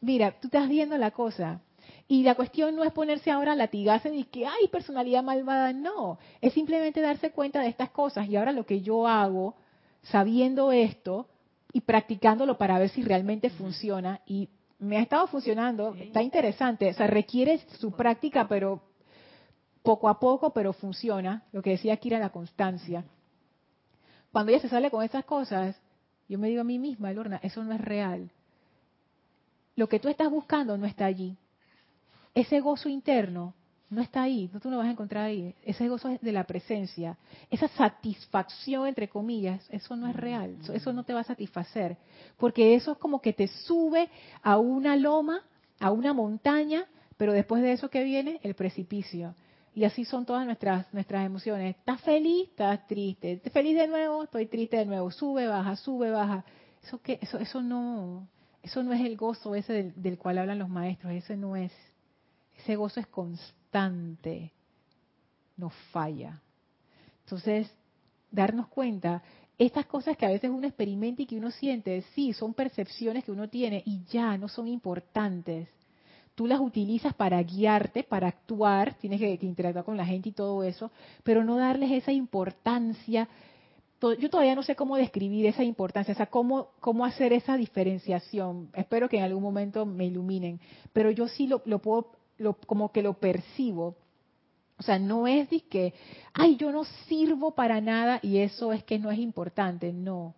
mira, tú estás viendo la cosa. Y la cuestión no es ponerse ahora a latigarse y que hay personalidad malvada, no. Es simplemente darse cuenta de estas cosas. Y ahora lo que yo hago, sabiendo esto y practicándolo para ver si realmente funciona, y me ha estado funcionando, está interesante. O sea, requiere su práctica, pero poco a poco, pero funciona. Lo que decía era la constancia. Cuando ella se sale con esas cosas, yo me digo a mí misma, Lorna, eso no es real lo que tú estás buscando no está allí. Ese gozo interno no está ahí, no tú lo vas a encontrar ahí. Ese gozo es de la presencia. Esa satisfacción, entre comillas, eso no es real, eso no te va a satisfacer. Porque eso es como que te sube a una loma, a una montaña, pero después de eso que viene, el precipicio. Y así son todas nuestras, nuestras emociones. ¿Estás feliz? ¿Estás triste? ¿Estás feliz de nuevo? Estoy triste de nuevo. Sube, baja, sube, baja. Eso, que, eso, eso no, eso no es el gozo ese del, cual hablan los maestros, ese no es. Ese gozo es constante, no falla. Entonces, darnos cuenta, estas cosas que a veces uno experimenta y que uno siente, sí, son percepciones que uno tiene y ya no son importantes. Tú las utilizas para guiarte, para actuar, tienes que interactuar con la gente y todo eso, pero no darles esa importancia yo todavía no sé cómo describir esa importancia, o sea, cómo, cómo hacer esa diferenciación. Espero que en algún momento me iluminen, pero yo sí lo, lo puedo, lo, como que lo percibo. O sea, no es de que, ay, yo no sirvo para nada y eso es que no es importante, no.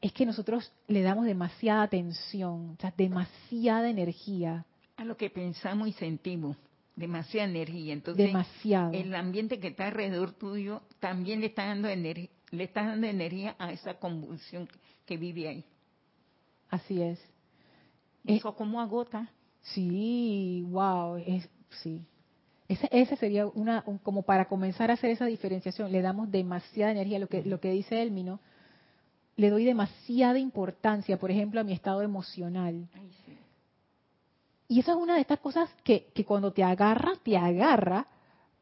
Es que nosotros le damos demasiada atención, o sea, demasiada energía. A lo que pensamos y sentimos, demasiada energía. Entonces, demasiado. el ambiente que está alrededor tuyo también le está dando energía le está dando energía a esa convulsión que vive ahí. Así es. ¿Eso cómo agota? Sí, wow, es, sí. Ese, sería una, como para comenzar a hacer esa diferenciación, le damos demasiada energía, lo que, lo que dice Elmino, le doy demasiada importancia, por ejemplo, a mi estado emocional. Y esa es una de estas cosas que, que cuando te agarra, te agarra,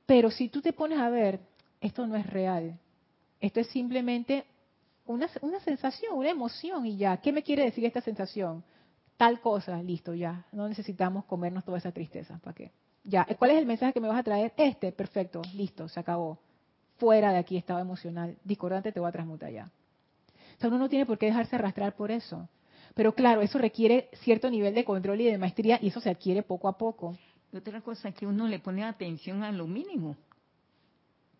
pero si tú te pones a ver, esto no es real. Esto es simplemente una, una sensación, una emoción y ya. ¿Qué me quiere decir esta sensación? Tal cosa, listo, ya. No necesitamos comernos toda esa tristeza. ¿Para qué? Ya. ¿Cuál es el mensaje que me vas a traer? Este, perfecto, listo, se acabó. Fuera de aquí, estado emocional. Discordante, te voy a transmutar ya. O sea, uno no tiene por qué dejarse arrastrar por eso. Pero claro, eso requiere cierto nivel de control y de maestría y eso se adquiere poco a poco. Y otra cosa que uno le pone atención a lo mínimo.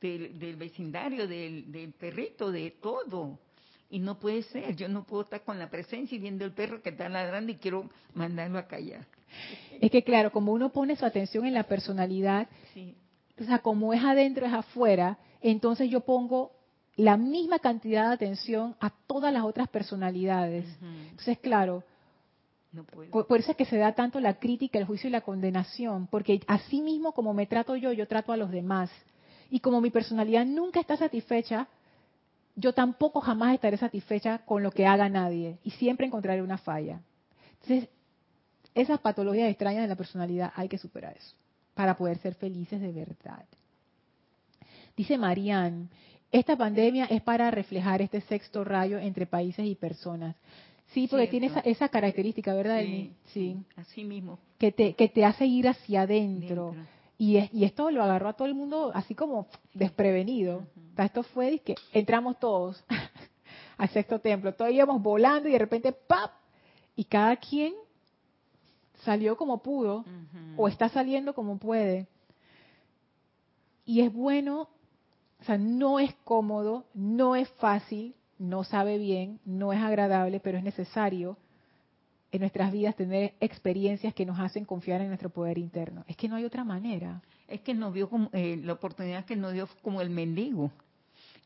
Del, vecindario, del, del perrito, de todo. Y no puede ser, yo no puedo estar con la presencia y viendo el perro que está ladrando y quiero mandarlo a callar. Es que claro, como uno pone su atención en la personalidad, o sea, como es adentro es afuera, entonces yo pongo la misma cantidad de atención a todas las otras personalidades. Entonces, claro, Por, eso es que se da tanto la crítica, el juicio y la condenación, porque así mismo como me trato yo, yo trato a los demás. Y como mi personalidad nunca está satisfecha, yo tampoco jamás estaré satisfecha con lo que haga nadie y siempre encontraré una falla. Entonces, esas patologías extrañas de la personalidad hay que superar eso para poder ser felices de verdad. Dice Marianne, esta pandemia es para reflejar este sexto rayo entre países y personas. Sí, porque tiene esa, característica, ¿verdad, sí, Sí, así mismo. Que te, que te hace ir hacia adentro. Y, y esto lo agarró a todo el mundo así como desprevenido. esto fue que entramos todos al sexto templo. Todos íbamos volando y de repente ¡pap! Y cada quien salió como pudo o está saliendo como puede. Y es bueno o sea, no es cómodo, no es fácil, no sabe bien, no es agradable, pero es necesario en nuestras vidas tener experiencias que nos hacen confiar en nuestro poder interno. Es que no hay otra manera. Es que nos dio como, eh, la oportunidad que nos dio como el mendigo,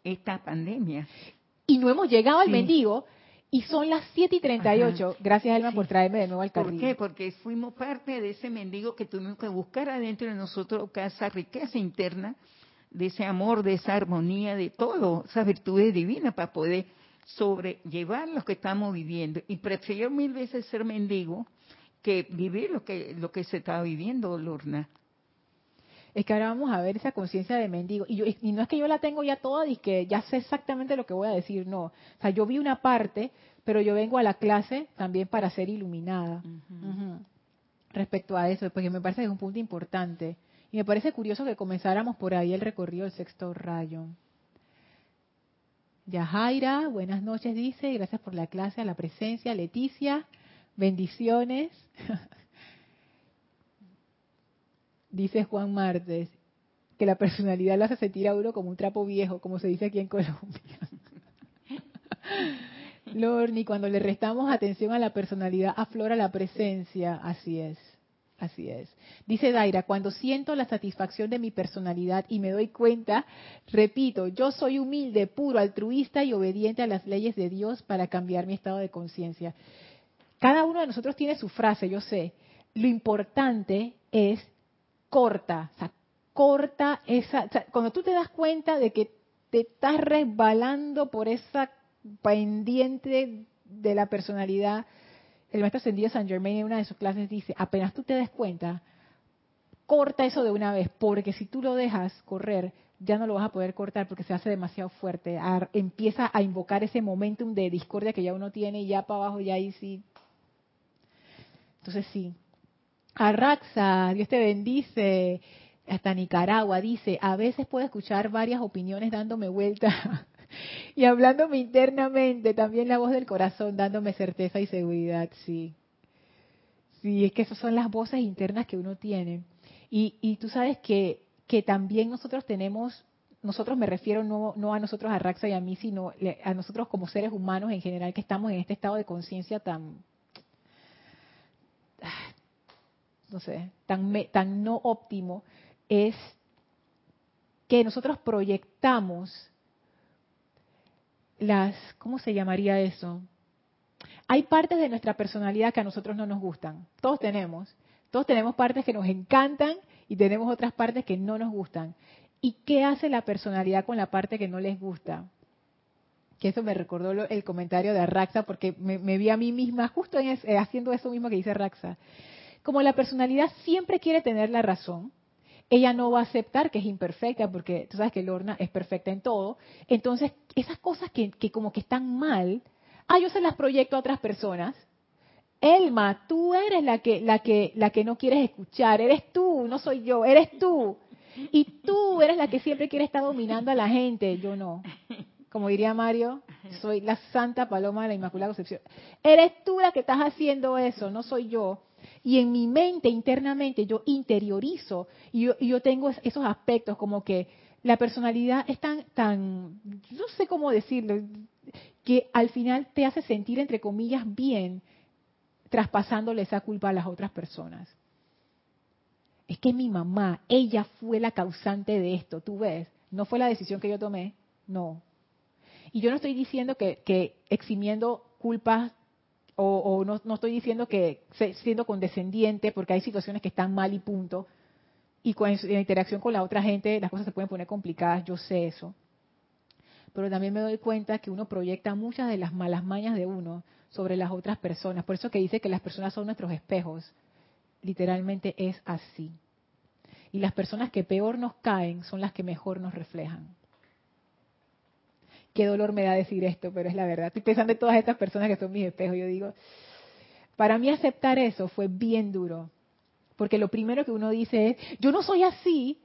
esta pandemia. Y no hemos llegado al mendigo, y son las 7 y 38. Gracias, Elma, por traerme de nuevo al carril. ¿Por qué? Porque fuimos parte de ese mendigo que tuvimos que buscar adentro de nosotros esa riqueza interna de ese amor, de esa armonía, de todo, esas virtudes divinas para poder sobrellevar lo que estamos viviendo. Y prefiero mil veces ser mendigo que vivir lo que, lo que se está viviendo, Lorna. Es que ahora vamos a ver esa conciencia de mendigo. Y, yo, y no es que yo la tengo ya toda y que ya sé exactamente lo que voy a decir, no. O sea, yo vi una parte, pero yo vengo a la clase también para ser iluminada. Respecto a eso, porque me parece que es un punto importante. Y me parece curioso que comenzáramos por ahí el recorrido del sexto rayo. Yajaira, buenas noches, dice, gracias por la clase, a la presencia. Leticia, bendiciones. dice Juan Martes, que la personalidad lo hace sentir a uno como un trapo viejo, como se dice aquí en Colombia. Lorni, cuando le restamos atención a la personalidad, aflora la presencia, así es. Así es. Dice Daira, cuando siento la satisfacción de mi personalidad y me doy cuenta, repito, yo soy humilde, puro, altruista y obediente a las leyes de Dios para cambiar mi estado de conciencia. Cada uno de nosotros tiene su frase, yo sé. Lo importante es corta, o sea, corta esa, cuando tú te das cuenta de que te estás resbalando por esa pendiente de la personalidad, el maestro ascendido San Germain en una de sus clases dice, apenas tú te des cuenta, corta eso de una vez, porque si tú lo dejas correr, ya no lo vas a poder cortar porque se hace demasiado fuerte. empieza a invocar ese momentum de discordia que ya uno tiene y ya para abajo, ya ahí sí. Entonces sí. Arraxa, Dios te bendice. Hasta Nicaragua dice, a veces puedo escuchar varias opiniones dándome vuelta y hablándome internamente, también la voz del corazón dándome certeza y seguridad, sí. Sí, es que esas son las voces internas que uno tiene. Y, y tú sabes que, que también nosotros tenemos, nosotros me refiero no, no a nosotros, a Raxa y a mí, sino a nosotros como seres humanos en general que estamos en este estado de conciencia tan, no sé, tan, tan no óptimo, es que nosotros proyectamos las, ¿cómo se llamaría eso? Hay partes de nuestra personalidad que a nosotros no nos gustan. Todos tenemos. Todos tenemos partes que nos encantan y tenemos otras partes que no nos gustan. ¿Y qué hace la personalidad con la parte que no les gusta? Que eso me recordó el comentario de Raxa porque me, vi a mí misma justo eh, haciendo eso mismo que dice Raxa. como la personalidad siempre quiere tener la razón, ella no va a aceptar que es imperfecta, porque tú sabes que Lorna es perfecta en todo. Entonces, esas cosas que, que como que están mal, ah, yo se las proyecto a otras personas. Elma, tú eres la que, la que, la que no quieres escuchar, eres tú, no soy yo, eres tú. Y tú eres la que siempre quiere estar dominando a la gente, yo no. Como diría Mario, soy la santa paloma de la Inmaculada Concepción. Eres tú la que estás haciendo eso, no soy yo. Y en mi mente, internamente, yo interiorizo y yo, tengo esos aspectos como que la personalidad es tan, tan, no sé cómo decirlo, que al final te hace sentir, entre comillas, bien, traspasándole esa culpa a las otras personas. Es que mi mamá, ella fue la causante de esto, tú ves, no fue la decisión que yo tomé, no. Y yo no estoy diciendo que, que eximiendo culpas o, no, no, estoy diciendo que siendo condescendiente porque hay situaciones que están mal y punto. Y con la interacción con la otra gente las cosas se pueden poner complicadas, yo sé eso. Pero también me doy cuenta que uno proyecta muchas de las malas mañas de uno sobre las otras personas. Por eso que dice que las personas son nuestros espejos. Literalmente es así. Y las personas que peor nos caen son las que mejor nos reflejan qué dolor me da decir esto, pero es la verdad. Estoy pensando en todas estas personas que son mis espejos. Yo digo, para mí aceptar eso fue bien duro, porque lo primero que uno dice es, yo no soy así,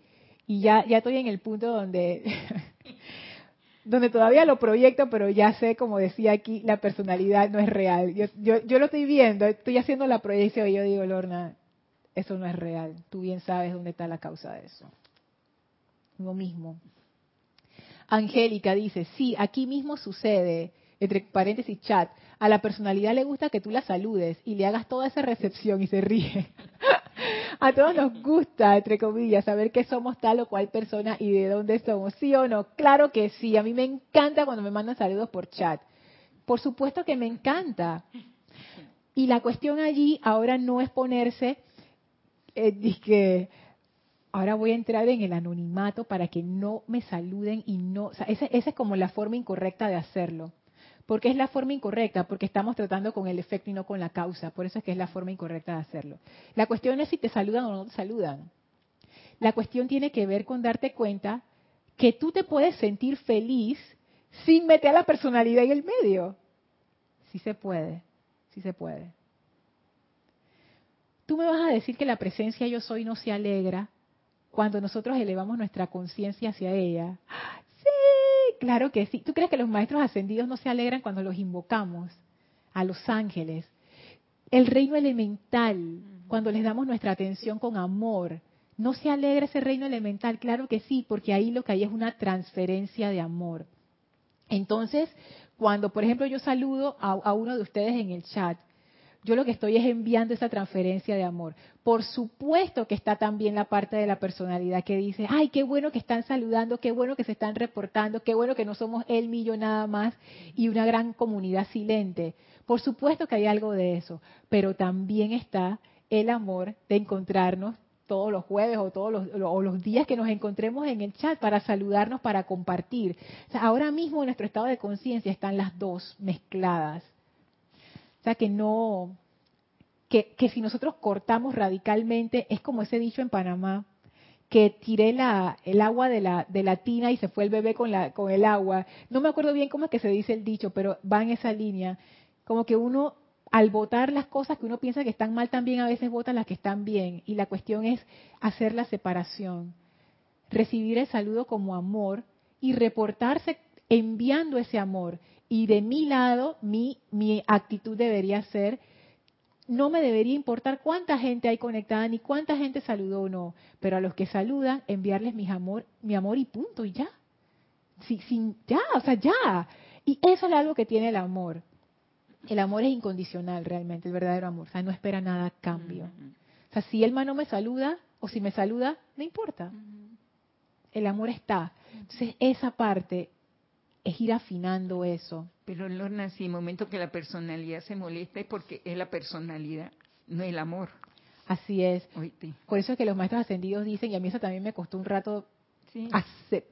y ya, ya estoy en el punto donde, donde todavía lo proyecto, pero ya sé, como decía aquí, la personalidad no es real. Yo, yo, yo lo estoy viendo, estoy haciendo la proyección y yo digo, Lorna, eso no es real. Tú bien sabes dónde está la causa de eso. Lo mismo. Angélica dice, sí, aquí mismo sucede, entre paréntesis chat, a la personalidad le gusta que tú la saludes y le hagas toda esa recepción y se ríe. a todos nos gusta, entre comillas, saber que somos tal o cual persona y de dónde somos, ¿sí o no? Claro que sí, a mí me encanta cuando me mandan saludos por chat. Por supuesto que me encanta. Y la cuestión allí ahora no es ponerse, eh, que ahora voy a entrar en el anonimato para que no me saluden y no, o sea, esa, es como la forma incorrecta de hacerlo. ¿Por qué es la forma incorrecta? Porque estamos tratando con el efecto y no con la causa. Por eso es que es la forma incorrecta de hacerlo. La cuestión es si te saludan o no te saludan. La cuestión tiene que ver con darte cuenta que tú te puedes sentir feliz sin meter a la personalidad en el medio. Sí se puede, sí se puede. Tú me vas a decir que la presencia yo soy no se alegra cuando nosotros elevamos nuestra conciencia hacia ella. Sí, claro que sí. ¿Tú crees que los maestros ascendidos no se alegran cuando los invocamos a los ángeles? El reino elemental, cuando les damos nuestra atención con amor, ¿no se alegra ese reino elemental? Claro que sí, porque ahí lo que hay es una transferencia de amor. Entonces, cuando, por ejemplo, yo saludo a, a uno de ustedes en el chat, yo lo que estoy es enviando esa transferencia de amor. Por supuesto que está también la parte de la personalidad que dice, ay, qué bueno que están saludando, qué bueno que se están reportando, qué bueno que no somos él, millo nada más y una gran comunidad silente. Por supuesto que hay algo de eso, pero también está el amor de encontrarnos todos los jueves o todos los, días que nos encontremos en el chat para saludarnos, para compartir. Ahora mismo en nuestro estado de conciencia están las dos mezcladas sea, que no, que, que si nosotros cortamos radicalmente, es como ese dicho en Panamá, que tiré la, el agua de la, de la tina y se fue el bebé con, la, con el agua. No me acuerdo bien cómo es que se dice el dicho, pero va en esa línea. Como que uno, al votar las cosas que uno piensa que están mal, también a veces vota las que están bien. Y la cuestión es hacer la separación. Recibir el saludo como amor y reportarse enviando ese amor. Y de mi lado, mi, mi actitud debería ser, no me debería importar cuánta gente hay conectada ni cuánta gente saludó o no, pero a los que saludan, enviarles mi amor, mi amor y punto, y ya. Sin, ya, o sea, ya. Y eso es algo que tiene el amor. El amor es incondicional realmente, el verdadero amor. O sea, no espera nada a cambio. O sea, si el no me saluda o si me saluda, no importa. El amor está. Entonces, esa parte es ir afinando eso. Pero Lorna, si el momento que la personalidad se molesta es porque es la personalidad, no el amor. Así es. Por eso es que los maestros ascendidos dicen, y a mí eso también me costó un rato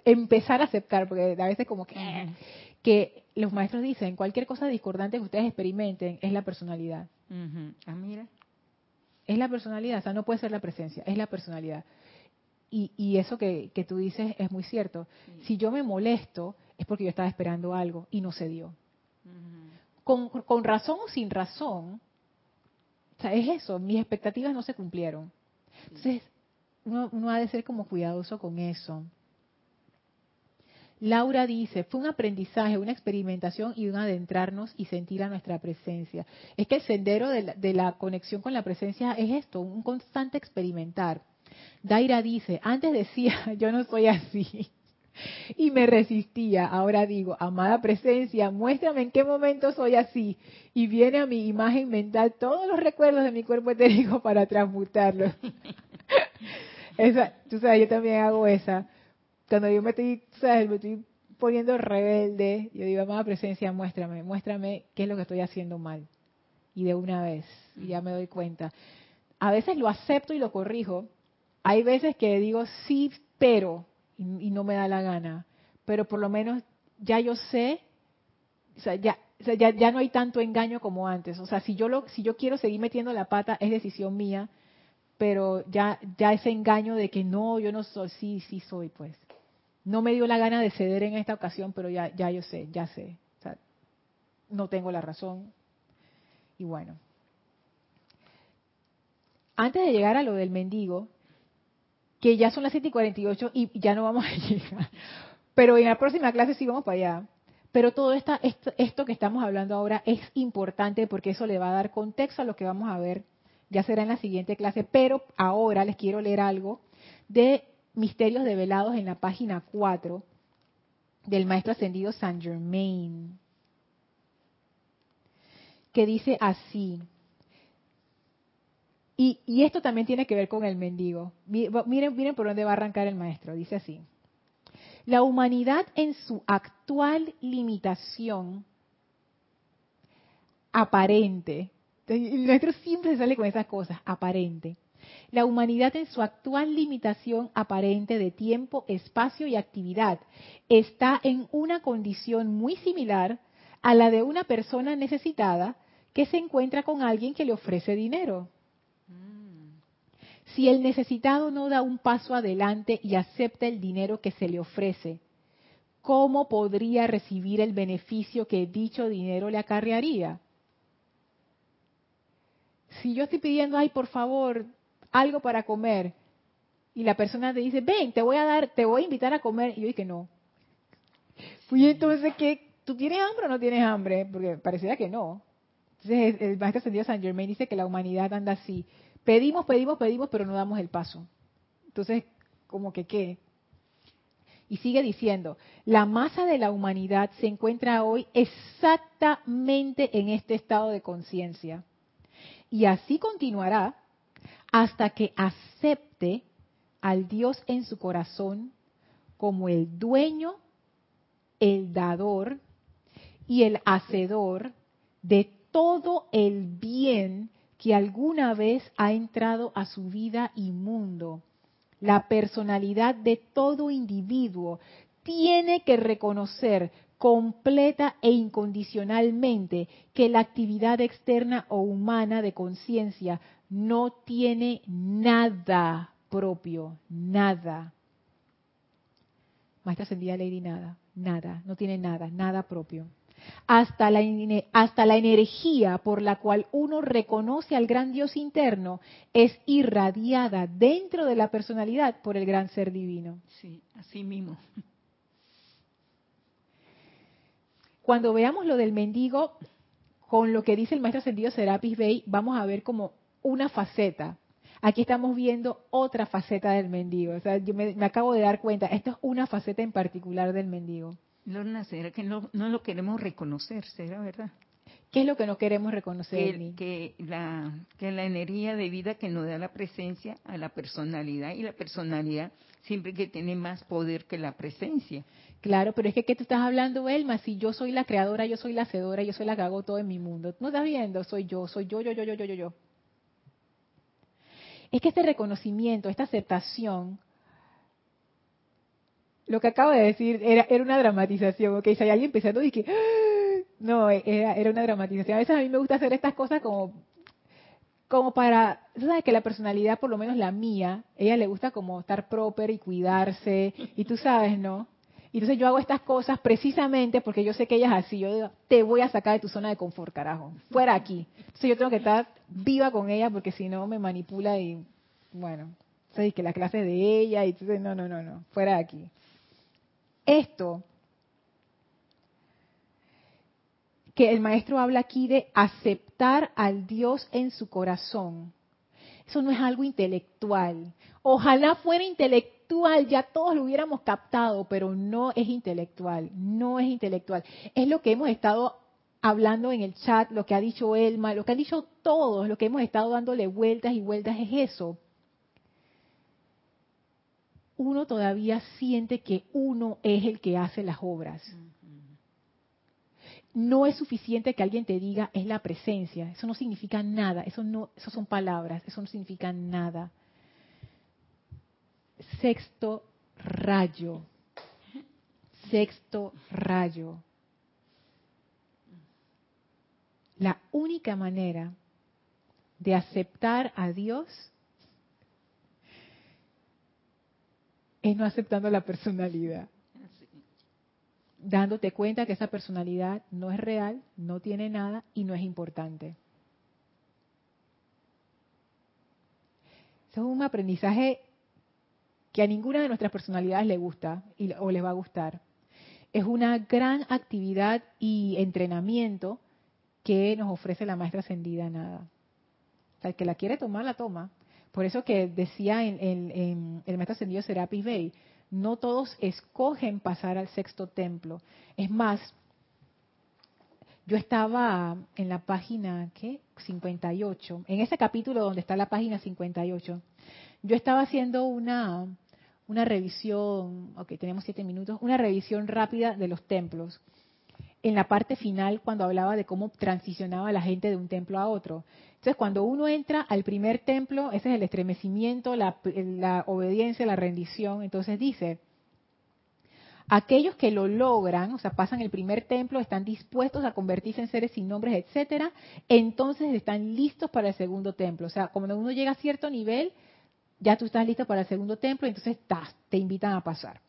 empezar a aceptar, porque a veces como que, que los maestros dicen, cualquier cosa discordante que ustedes experimenten es la personalidad. Ah, mira. Es la personalidad, o sea, no puede ser la presencia, es la personalidad. Y, y eso que, que, tú dices es muy cierto. Si yo me molesto, es porque yo estaba esperando algo y no se dio. con, con, razón o sin razón, o sea, es eso, mis expectativas no se cumplieron. Entonces, uno, uno ha de ser como cuidadoso con eso. Laura dice, fue un aprendizaje, una experimentación y un adentrarnos y sentir a nuestra presencia. Es que el sendero de la, de la, conexión con la presencia es esto, un constante experimentar. Daira dice, antes decía, yo no soy así. Y me resistía. Ahora digo, amada presencia, muéstrame en qué momento soy así. Y viene a mi imagen mental todos los recuerdos de mi cuerpo etérico para transmutarlos. esa, tú sabes, yo también hago esa cuando yo me estoy, ¿sabes? me estoy poniendo rebelde, yo digo, amada presencia, muéstrame, muéstrame qué es lo que estoy haciendo mal. Y de una vez, ya me doy cuenta. A veces lo acepto y lo corrijo. Hay veces que digo sí, pero, y, y no me da la gana. Pero por lo menos ya yo sé, o sea, ya, ya, ya no hay tanto engaño como antes. O sea, si yo, lo, si yo quiero seguir metiendo la pata, es decisión mía, pero ya, ya ese engaño de que no, yo no soy, sí, sí soy, pues. No me dio la gana de ceder en esta ocasión, pero ya, ya yo sé, ya sé. O sea, no tengo la razón. Y bueno. Antes de llegar a lo del mendigo, que ya son las 7 y 48 y ya no vamos a llegar. Pero en la próxima clase sí vamos para allá. Pero todo esta, esto, esto que estamos hablando ahora es importante porque eso le va a dar contexto a lo que vamos a ver. Ya será en la siguiente clase. Pero ahora les quiero leer algo de Misterios Develados en la página 4 del Maestro Ascendido Saint Germain, que dice así. Y, esto también tiene que ver con el mendigo. Miren, miren por dónde va a arrancar el maestro. Dice así. La humanidad en su actual limitación aparente. El maestro siempre sale con esas cosas, aparente la humanidad en su actual limitación aparente de tiempo, espacio y actividad está en una condición muy similar a la de una persona necesitada que se encuentra con alguien que le ofrece dinero. Si el necesitado no da un paso adelante y acepta el dinero que se le ofrece, ¿cómo podría recibir el beneficio que dicho dinero le acarrearía? Si yo estoy pidiendo, ay, por favor, algo para comer y la persona te dice, ven, te voy a dar, te voy a invitar a comer, y yo dije, no. Fui entonces, ¿qué? ¿Tú tienes hambre o no tienes hambre? Porque parecía que no. Entonces el maestro ascendido San Germain dice que la humanidad anda así. Pedimos, pedimos, pedimos, pero no damos el paso. Entonces, como que qué. Y sigue diciendo, la masa de la humanidad se encuentra hoy exactamente en este estado de conciencia. Y así continuará hasta que acepte al Dios en su corazón como el dueño, el dador y el hacedor de todo el bien que alguna vez ha entrado a su vida y mundo. La personalidad de todo individuo tiene que reconocer completa e incondicionalmente que la actividad externa o humana de conciencia no tiene nada propio, nada. Maestra Ascendida Lady, nada, nada, no tiene nada, nada propio. Hasta la, hasta la energía por la cual uno reconoce al gran Dios interno es irradiada dentro de la personalidad por el gran ser divino. Sí, así mismo. Cuando veamos lo del mendigo, con lo que dice el maestro ascendido Serapis Bey, vamos a ver como una faceta. Aquí estamos viendo otra faceta del mendigo. O sea, yo me, acabo de dar cuenta, esto es una faceta en particular del mendigo. Lorna, ¿será que no, no lo queremos reconocer? ¿Será verdad? ¿Qué es lo que no queremos reconocer? Que, que, la, que la energía de vida que nos da la presencia a la personalidad y la personalidad siempre que tiene más poder que la presencia. Claro, pero es que ¿qué te estás hablando, Elma? Si yo soy la creadora, yo soy la hacedora, yo soy la que hago todo en mi mundo. ¿No estás viendo? Soy yo, soy yo, yo, yo, yo, yo, yo, yo es que este reconocimiento, esta aceptación, lo que acabo de decir era, era una dramatización, ok, si hay alguien pensando y que, no, era, era una dramatización. A veces a mí me gusta hacer estas cosas como como para, sabes que la personalidad, por lo menos la mía, ella le gusta como estar proper y cuidarse, y tú sabes, ¿no? Entonces yo hago estas cosas precisamente porque yo sé que ella es así. Yo digo, te voy a sacar de tu zona de confort, carajo. Fuera aquí. Entonces yo tengo que estar viva con ella porque si no me manipula y, bueno, sabes que la clase de ella y entonces, no, no, no, no. Fuera aquí. Esto que el maestro habla aquí de aceptar al Dios en su corazón. Eso no es algo intelectual. Ojalá fuera intelectual, ya todos lo hubiéramos captado, pero no es intelectual, no es intelectual. Es lo que hemos estado hablando en el chat, lo que ha dicho Elma, lo que han dicho todos, lo que hemos estado dándole vueltas y vueltas es eso. Uno todavía siente que uno es el que hace las obras no es suficiente que alguien te diga es la presencia. Eso no significa nada. Eso no, eso son palabras. Eso no significa nada. Sexto rayo. Sexto rayo. La única manera de aceptar a Dios es no aceptando la personalidad dándote cuenta que esa personalidad no es real, no tiene nada y no es importante. Eso es un aprendizaje que a ninguna de nuestras personalidades le gusta o le va a gustar. Es una gran actividad y entrenamiento que nos ofrece la maestra ascendida nada. O sea, el que la quiere tomar, la toma. Por eso que decía en, el maestro ascendido Serapis Bey, no todos escogen pasar al sexto templo. Es más, yo estaba en la página ¿qué? 58, en ese capítulo donde está la página 58. Yo estaba haciendo una, una revisión, ok, tenemos siete minutos, una revisión rápida de los templos. En la parte final, cuando hablaba de cómo transicionaba la gente de un templo a otro. Entonces, cuando uno entra al primer templo, ese es el estremecimiento, la, obediencia, la rendición. Entonces dice, aquellos que lo logran, o sea, pasan el primer templo, están dispuestos a convertirse en seres sin nombres, etcétera, entonces están listos para el segundo templo. O sea, cuando uno llega a cierto nivel, ya tú estás listo para el segundo templo, entonces te invitan a pasar.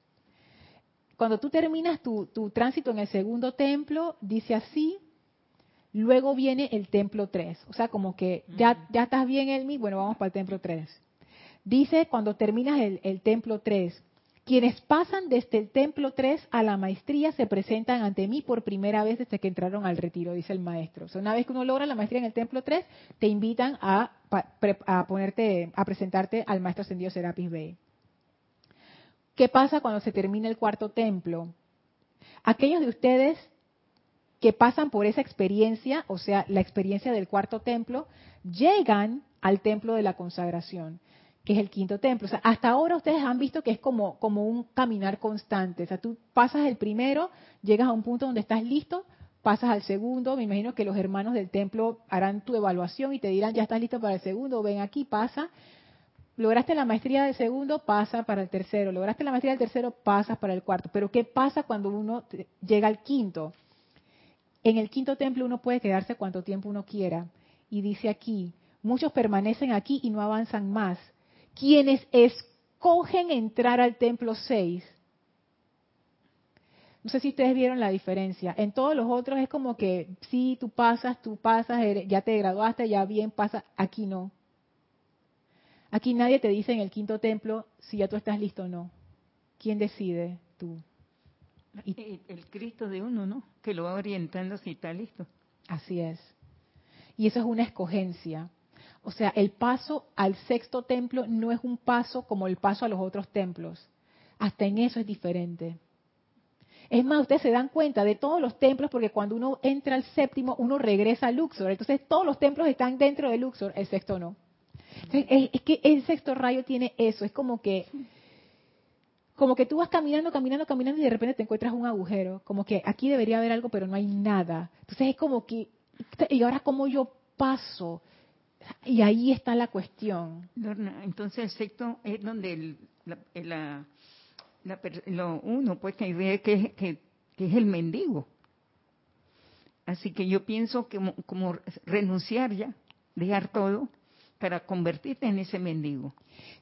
Cuando tú terminas tu, tu tránsito en el segundo templo, dice así, Luego viene el templo 3. O sea, como que ya, ya estás bien, Elmi, bueno, vamos para el templo 3. Dice cuando terminas el, templo 3, quienes pasan desde el templo 3 a la maestría se presentan ante mí por primera vez desde que entraron al retiro, dice el maestro. O sea, una vez que uno logra la maestría en el templo 3, te invitan a, a ponerte, a presentarte al maestro ascendido Serapis Bey. ¿Qué pasa cuando se termina el cuarto templo? Aquellos de ustedes que pasan por esa experiencia, o sea, la experiencia del cuarto templo, llegan al templo de la consagración, que es el quinto templo. O sea, hasta ahora ustedes han visto que es como, como un caminar constante. O sea, tú pasas el primero, llegas a un punto donde estás listo, pasas al segundo, me imagino que los hermanos del templo harán tu evaluación y te dirán, ya estás listo para el segundo, ven aquí, pasa. Lograste la maestría del segundo, pasa para el tercero. Lograste la maestría del tercero, pasas para el cuarto. Pero ¿qué pasa cuando uno llega al quinto? En el quinto templo uno puede quedarse cuanto tiempo uno quiera. Y dice aquí, muchos permanecen aquí y no avanzan más. Quienes escogen entrar al templo 6. No sé si ustedes vieron la diferencia. En todos los otros es como que, sí, tú pasas, tú pasas, ya te graduaste, ya bien pasa. Aquí no. Aquí nadie te dice en el quinto templo si ya tú estás listo o no. ¿Quién decide? Tú. Y, el Cristo de uno, ¿no? Que lo va orientando si está listo. Así es. Y eso es una escogencia. O sea, el paso al sexto templo no es un paso como el paso a los otros templos. Hasta en eso es diferente. Es más, ustedes se dan cuenta de todos los templos porque cuando uno entra al séptimo, uno regresa a Luxor. Entonces todos los templos están dentro de Luxor, el sexto no. Es, que el sexto rayo tiene eso. Es como que como que tú vas caminando, caminando, caminando y de repente te encuentras un agujero, como que aquí debería haber algo, pero no hay nada. Entonces es como que, ¿y ahora cómo yo paso? Y ahí está la cuestión. entonces el sexto es donde la, lo uno pues que ve que, que, es el mendigo. Así que yo pienso que como, como renunciar ya, dejar todo para convertirte en ese mendigo.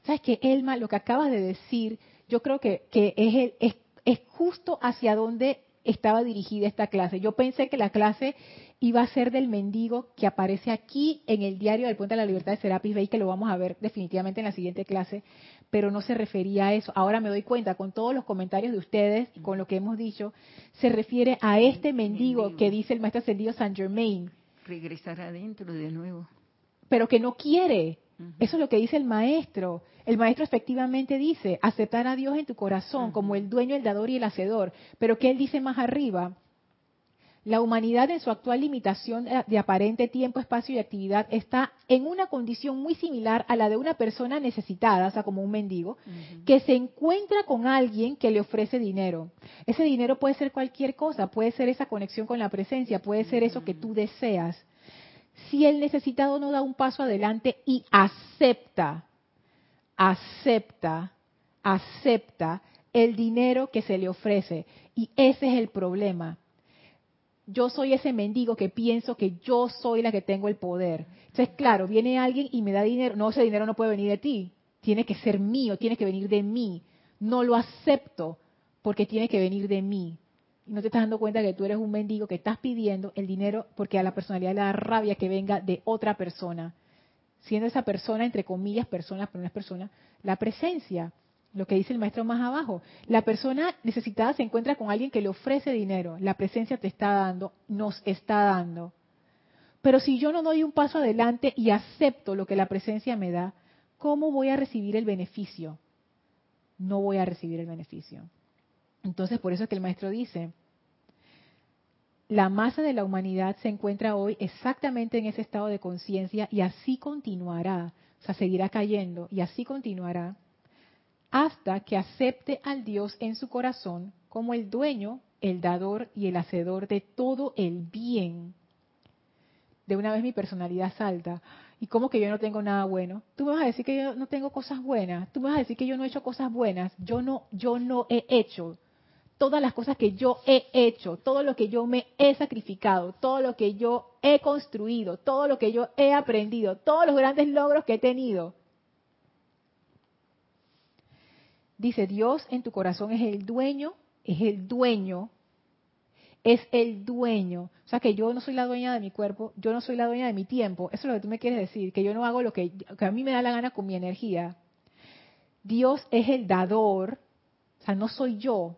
Sabes que Elma, lo que acabas de decir, yo creo que, que es, el, es, es justo hacia donde estaba dirigida esta clase. Yo pensé que la clase iba a ser del mendigo que aparece aquí en el diario del Puente de la Libertad de Serapis Bay, que lo vamos a ver definitivamente en la siguiente clase, pero no se refería a eso. Ahora me doy cuenta, con todos los comentarios de ustedes, con lo que hemos dicho, se refiere a este mendigo, que dice el maestro ascendido Saint Germain. Regresar adentro de nuevo. Pero que no quiere. Eso es lo que dice el maestro. El maestro efectivamente dice, aceptar a Dios en tu corazón como el dueño, el dador y el hacedor. Pero que él dice más arriba, la humanidad en su actual limitación de aparente tiempo, espacio y actividad está en una condición muy similar a la de una persona necesitada, o sea, como un mendigo, que se encuentra con alguien que le ofrece dinero. Ese dinero puede ser cualquier cosa, puede ser esa conexión con la presencia, puede ser eso que tú deseas. Si el necesitado no da un paso adelante y acepta, acepta, acepta el dinero que se le ofrece, y ese es el problema yo soy ese mendigo que pienso que yo soy la que tengo el poder. Entonces, claro, viene alguien y me da dinero. No, ese dinero no puede venir de ti. Tiene que ser mío, tiene que venir de mí. No lo acepto porque tiene que venir de mí. Y no te estás dando cuenta que tú eres un mendigo que estás pidiendo el dinero porque a la personalidad le da rabia que venga de otra persona. Siendo esa persona, entre comillas, persona, pero persona, la presencia. Lo que dice el maestro más abajo. La persona necesitada se encuentra con alguien que le ofrece dinero. La presencia te está dando, nos está dando. Pero si yo no doy un paso adelante y acepto lo que la presencia me da, ¿cómo voy a recibir el beneficio? No voy a recibir el beneficio. Entonces, por eso es que el maestro dice, la masa de la humanidad se encuentra hoy exactamente en ese estado de conciencia y así continuará, o sea, seguirá cayendo y así continuará hasta que acepte al Dios en su corazón como el dueño, el dador y el hacedor de todo el bien. De una vez mi personalidad salta. ¿Y cómo que yo no tengo nada bueno? Tú me vas a decir que yo no tengo cosas buenas. Tú me vas a decir que yo no he hecho cosas buenas. Yo no, yo no he hecho todas las cosas que yo he hecho, todo lo que yo me he sacrificado, todo lo que yo he construido, todo lo que yo he aprendido, todos los grandes logros que he tenido. Dice, Dios en tu corazón es el dueño, es el dueño, es el dueño. O sea, que yo no soy la dueña de mi cuerpo, yo no soy la dueña de mi tiempo. Eso es lo que tú me quieres decir, que yo no hago lo que, a mí me da la gana con mi energía. Dios es el dador, o sea, no soy yo,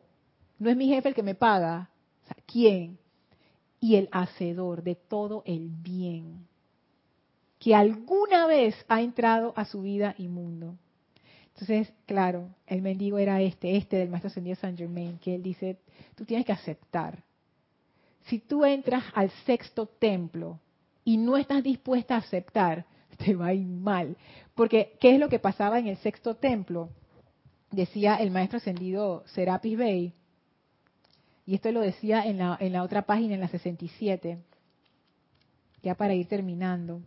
no es mi jefe el que me paga. O sea, ¿quién? Y el hacedor de todo el bien que alguna vez ha entrado a su vida y mundo. Entonces, claro, el mendigo era este, este del maestro ascendido Saint Germain, que él dice, tú tienes que aceptar. Si tú entras al sexto templo y no estás dispuesta a aceptar, te va a ir mal. Porque, ¿qué es lo que pasaba en el sexto templo? Decía el maestro ascendido Serapis Bey, y esto lo decía en la, en la otra página, en la 67, ya para ir terminando.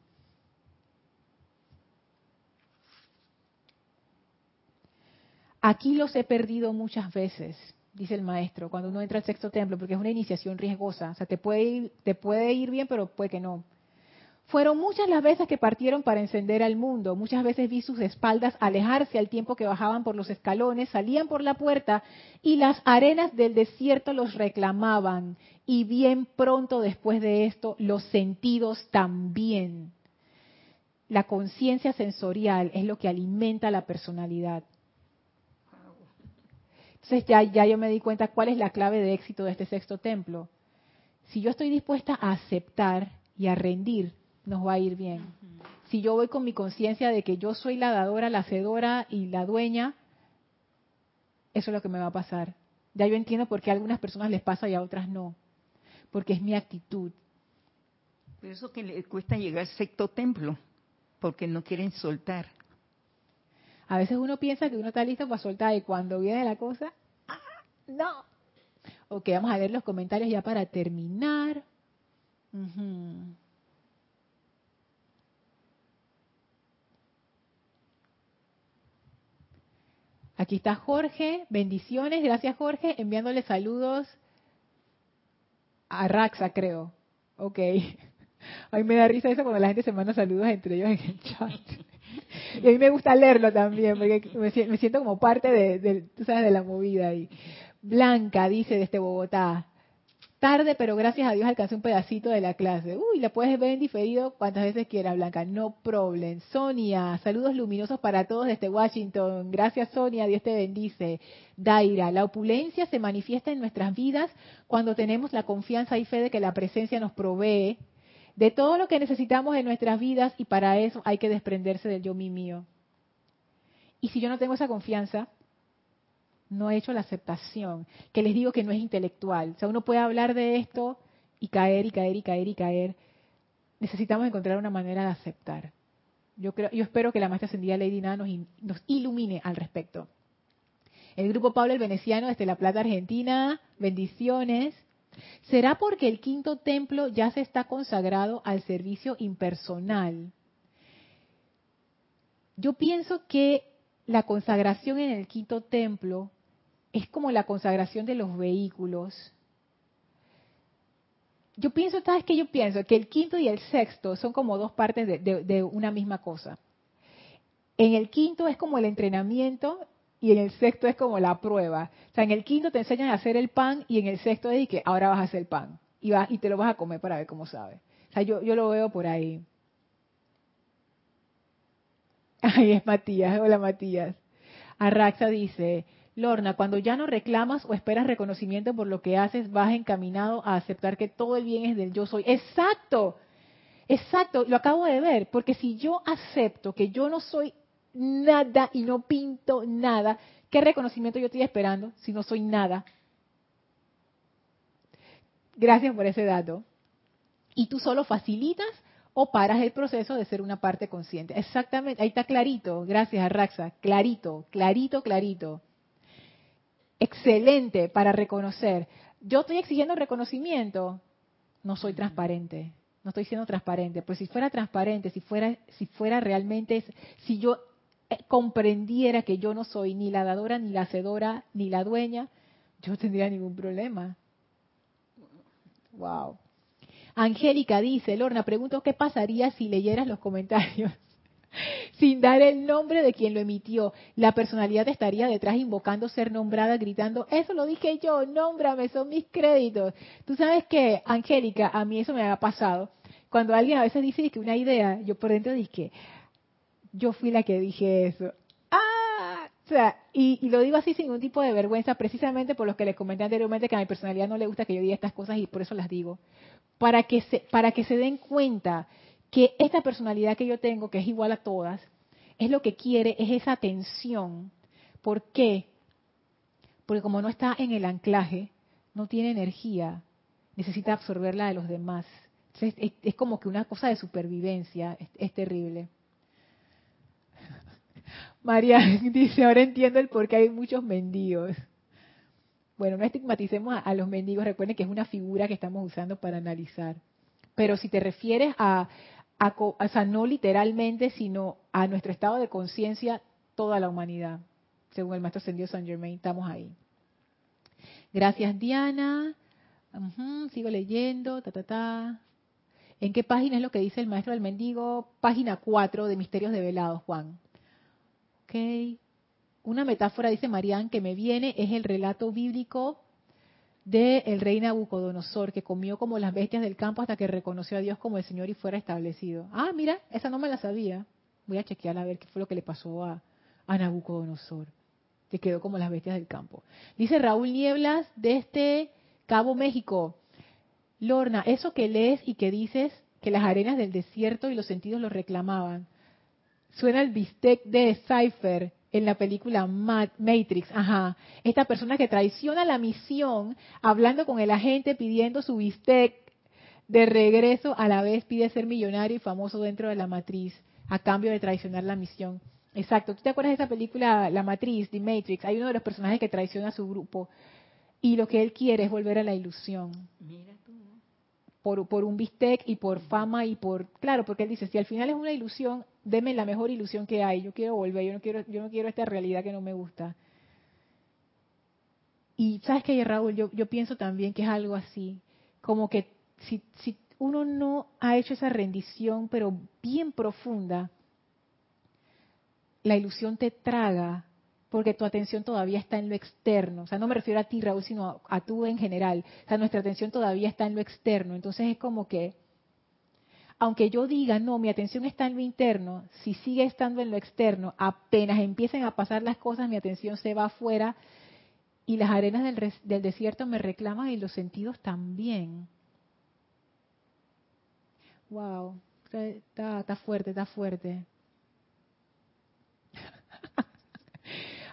Aquí los he perdido muchas veces, dice el maestro, cuando uno entra al sexto templo, porque es una iniciación riesgosa. O sea, te puede ir, te puede ir bien, pero puede que no. Fueron muchas las veces que partieron para encender al mundo. Muchas veces vi sus espaldas alejarse al tiempo que bajaban por los escalones, salían por la puerta y las arenas del desierto los reclamaban. Y bien pronto después de esto, los sentidos también. La conciencia sensorial es lo que alimenta la personalidad. Entonces ya, yo me di cuenta cuál es la clave de éxito de este sexto templo. Si yo estoy dispuesta a aceptar y a rendir, nos va a ir bien. Si yo voy con mi conciencia de que yo soy la dadora, la hacedora y la dueña, eso es lo que me va a pasar. Ya yo entiendo por qué a algunas personas les pasa y a otras no. Porque es mi actitud. Por eso que le cuesta llegar al sexto templo, porque no quieren soltar. A veces uno piensa que uno está listo para soltar y cuando viene la cosa, ¡ah, no! Ok, vamos a ver los comentarios ya para terminar. Aquí está Jorge, bendiciones, gracias Jorge, enviándole saludos a Raxa, creo. Ok. Ay, me da risa eso cuando la gente se manda saludos entre ellos en el chat. Y a mí me gusta leerlo también, porque me, siento como parte de, tú sabes, de la movida ahí. Blanca dice desde Bogotá, Tarde, pero gracias a Dios alcancé un pedacito de la clase. Uy, la puedes ver en diferido cuantas veces quieras, Blanca. No problem. Sonia, saludos luminosos para todos desde Washington. Gracias, Sonia. Dios te bendice. Daira, la opulencia se manifiesta en nuestras vidas cuando tenemos la confianza y fe de que la presencia nos provee de todo lo que necesitamos en nuestras vidas y para eso hay que desprenderse del yo mi mío. Y si yo no tengo esa confianza, no he hecho la aceptación, que les digo que no es intelectual. O sea, uno puede hablar de esto y caer y caer y caer y caer. Necesitamos encontrar una manera de aceptar. Yo creo, yo espero que la maestra ascendida Lady Nada nos, nos ilumine al respecto. El grupo Pablo el Veneciano desde La Plata, Argentina, bendiciones. ¿Será porque el quinto templo ya se está consagrado al servicio impersonal? Yo pienso que la consagración en el quinto templo es como la consagración de los vehículos. Yo pienso, ¿sabes qué yo pienso? Que el quinto y el sexto son como dos partes de, una misma cosa. En el quinto es como el entrenamiento y en el sexto es como la prueba. O sea, en el quinto te enseñan a hacer el pan y en el sexto es que ahora vas a hacer pan y, vas, y te lo vas a comer para ver cómo sabe. O sea, yo, yo lo veo por ahí. Ahí es Matías. Hola Matías. Arraxa dice, Lorna, cuando ya no reclamas o esperas reconocimiento por lo que haces, vas encaminado a aceptar que todo el bien es del yo soy. Exacto, exacto, lo acabo de ver, porque si yo acepto que yo no soy nada y no pinto nada, ¿qué reconocimiento yo estoy esperando si no soy nada? Gracias por ese dato. Y tú solo facilitas o paras el proceso de ser una parte consciente. Exactamente, ahí está clarito. Gracias, Arraxa. Clarito, clarito, clarito excelente para reconocer. Yo estoy exigiendo reconocimiento, no soy transparente, no estoy siendo transparente. Pues si fuera transparente, si fuera, si fuera realmente, si yo eh, comprendiera que yo no soy ni la dadora, ni la hacedora, ni la dueña, yo no tendría ningún problema. Wow. Angélica dice, Lorna, pregunto qué pasaría si leyeras los comentarios sin dar el nombre de quien lo emitió. La personalidad estaría detrás invocando ser nombrada, gritando, eso lo dije yo, nómbrame, son mis créditos. Tú sabes que, Angélica, a mí eso me ha pasado. Cuando alguien a veces dice que una idea, yo por dentro dije, yo fui la que dije eso. ¡Ah! O sea, y, lo digo así sin ningún tipo de vergüenza, precisamente por los que les comenté anteriormente que a mi personalidad no le gusta que yo diga estas cosas y por eso las digo. Para que se, para que se den cuenta que esta personalidad que yo tengo, que es igual a todas, es lo que quiere, es esa atención. ¿Por qué? Porque como no está en el anclaje, no tiene energía, necesita absorberla de los demás. es, como que una cosa de supervivencia, es, terrible. María dice, ahora entiendo el por qué hay muchos mendigos. Bueno, no estigmaticemos a, a los mendigos, recuerden que es una figura que estamos usando para analizar. Pero si te refieres a, o sea, no literalmente, sino a nuestro estado de conciencia, toda la humanidad. Según el maestro ascendido San Germain, estamos ahí. Gracias, Diana. sigo leyendo. Ta, ta, ta. ¿En qué página es lo que dice el maestro del mendigo? Página 4 de Misterios de Velados, Juan. Ok. Una metáfora, dice Marián, que me viene es el relato bíblico de el rey Nabucodonosor, que comió como las bestias del campo hasta que reconoció a Dios como el Señor y fuera establecido. Ah, mira, esa no me la sabía. Voy a chequear a ver qué fue lo que le pasó a, a Nabucodonosor, que quedó como las bestias del campo. Dice Raúl Nieblas de este Cabo México. Lorna, eso que lees y que dices que las arenas del desierto y los sentidos lo reclamaban. Suena el bistec de Cypher en la película Matrix, ajá, esta persona que traiciona la misión, hablando con el agente, pidiendo su bistec de regreso, a la vez pide ser millonario y famoso dentro de la matriz, a cambio de traicionar la misión. Exacto, ¿tú te acuerdas de esa película, La Matriz, The Matrix? Hay uno de los personajes que traiciona a su grupo y lo que él quiere es volver a la ilusión. Por, un bistec y por fama y por... Claro, porque él dice, si al final es una ilusión, deme la mejor ilusión que hay, yo quiero volver, yo no quiero, yo no quiero esta realidad que no me gusta. Y sabes que Raúl, yo, yo pienso también que es algo así, como que si, si uno no ha hecho esa rendición, pero bien profunda, la ilusión te traga porque tu atención todavía está en lo externo. O sea, no me refiero a ti, Raúl, sino a, a tú en general. O sea, nuestra atención todavía está en lo externo. Entonces es como que, aunque yo diga, no, mi atención está en lo interno, si sigue estando en lo externo, apenas empiecen a pasar las cosas, mi atención se va afuera y las arenas del, del desierto me reclaman y los sentidos también. Wow, está, está fuerte, está fuerte.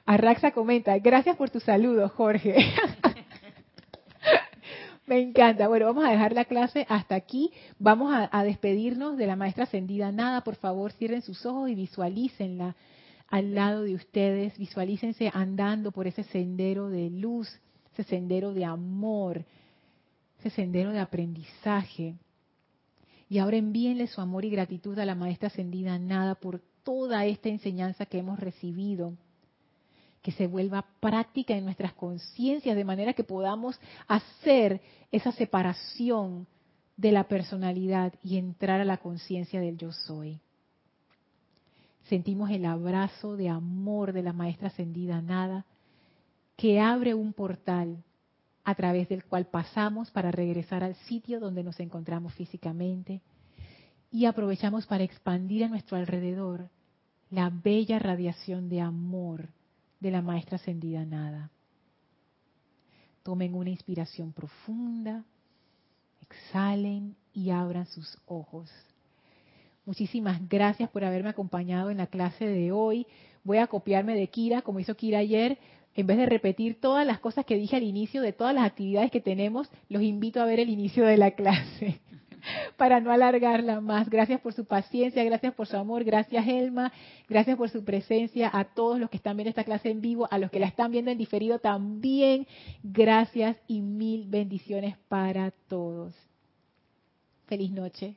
Arraxa comenta, gracias por tu saludo, Jorge. Me encanta. Bueno, vamos a dejar la clase hasta aquí. Vamos a, despedirnos de la maestra ascendida. Nada, por favor, cierren sus ojos y visualícenla al lado de ustedes. Visualícense andando por ese sendero de luz, ese sendero de amor, ese sendero de aprendizaje. Y ahora envíenle su amor y gratitud a la maestra ascendida Nada por toda esta enseñanza que hemos recibido que se vuelva práctica en nuestras conciencias, de manera que podamos hacer esa separación de la personalidad y entrar a la conciencia del yo soy. Sentimos el abrazo de amor de la maestra ascendida Nada, que abre un portal a través del cual pasamos para regresar al sitio donde nos encontramos físicamente y aprovechamos para expandir a nuestro alrededor la bella radiación de amor de la maestra ascendida nada. Tomen una inspiración profunda, exhalen y abran sus ojos. Muchísimas gracias por haberme acompañado en la clase de hoy. Voy a copiarme de Kira, como hizo Kira ayer. En vez de repetir todas las cosas que dije al inicio de todas las actividades que tenemos, los invito a ver el inicio de la clase. para no alargarla más. Gracias por su paciencia, gracias por su amor, gracias Elma, gracias por su presencia, a todos los que están viendo esta clase en vivo, a los que la están viendo en diferido también, gracias y mil bendiciones para todos. Feliz noche.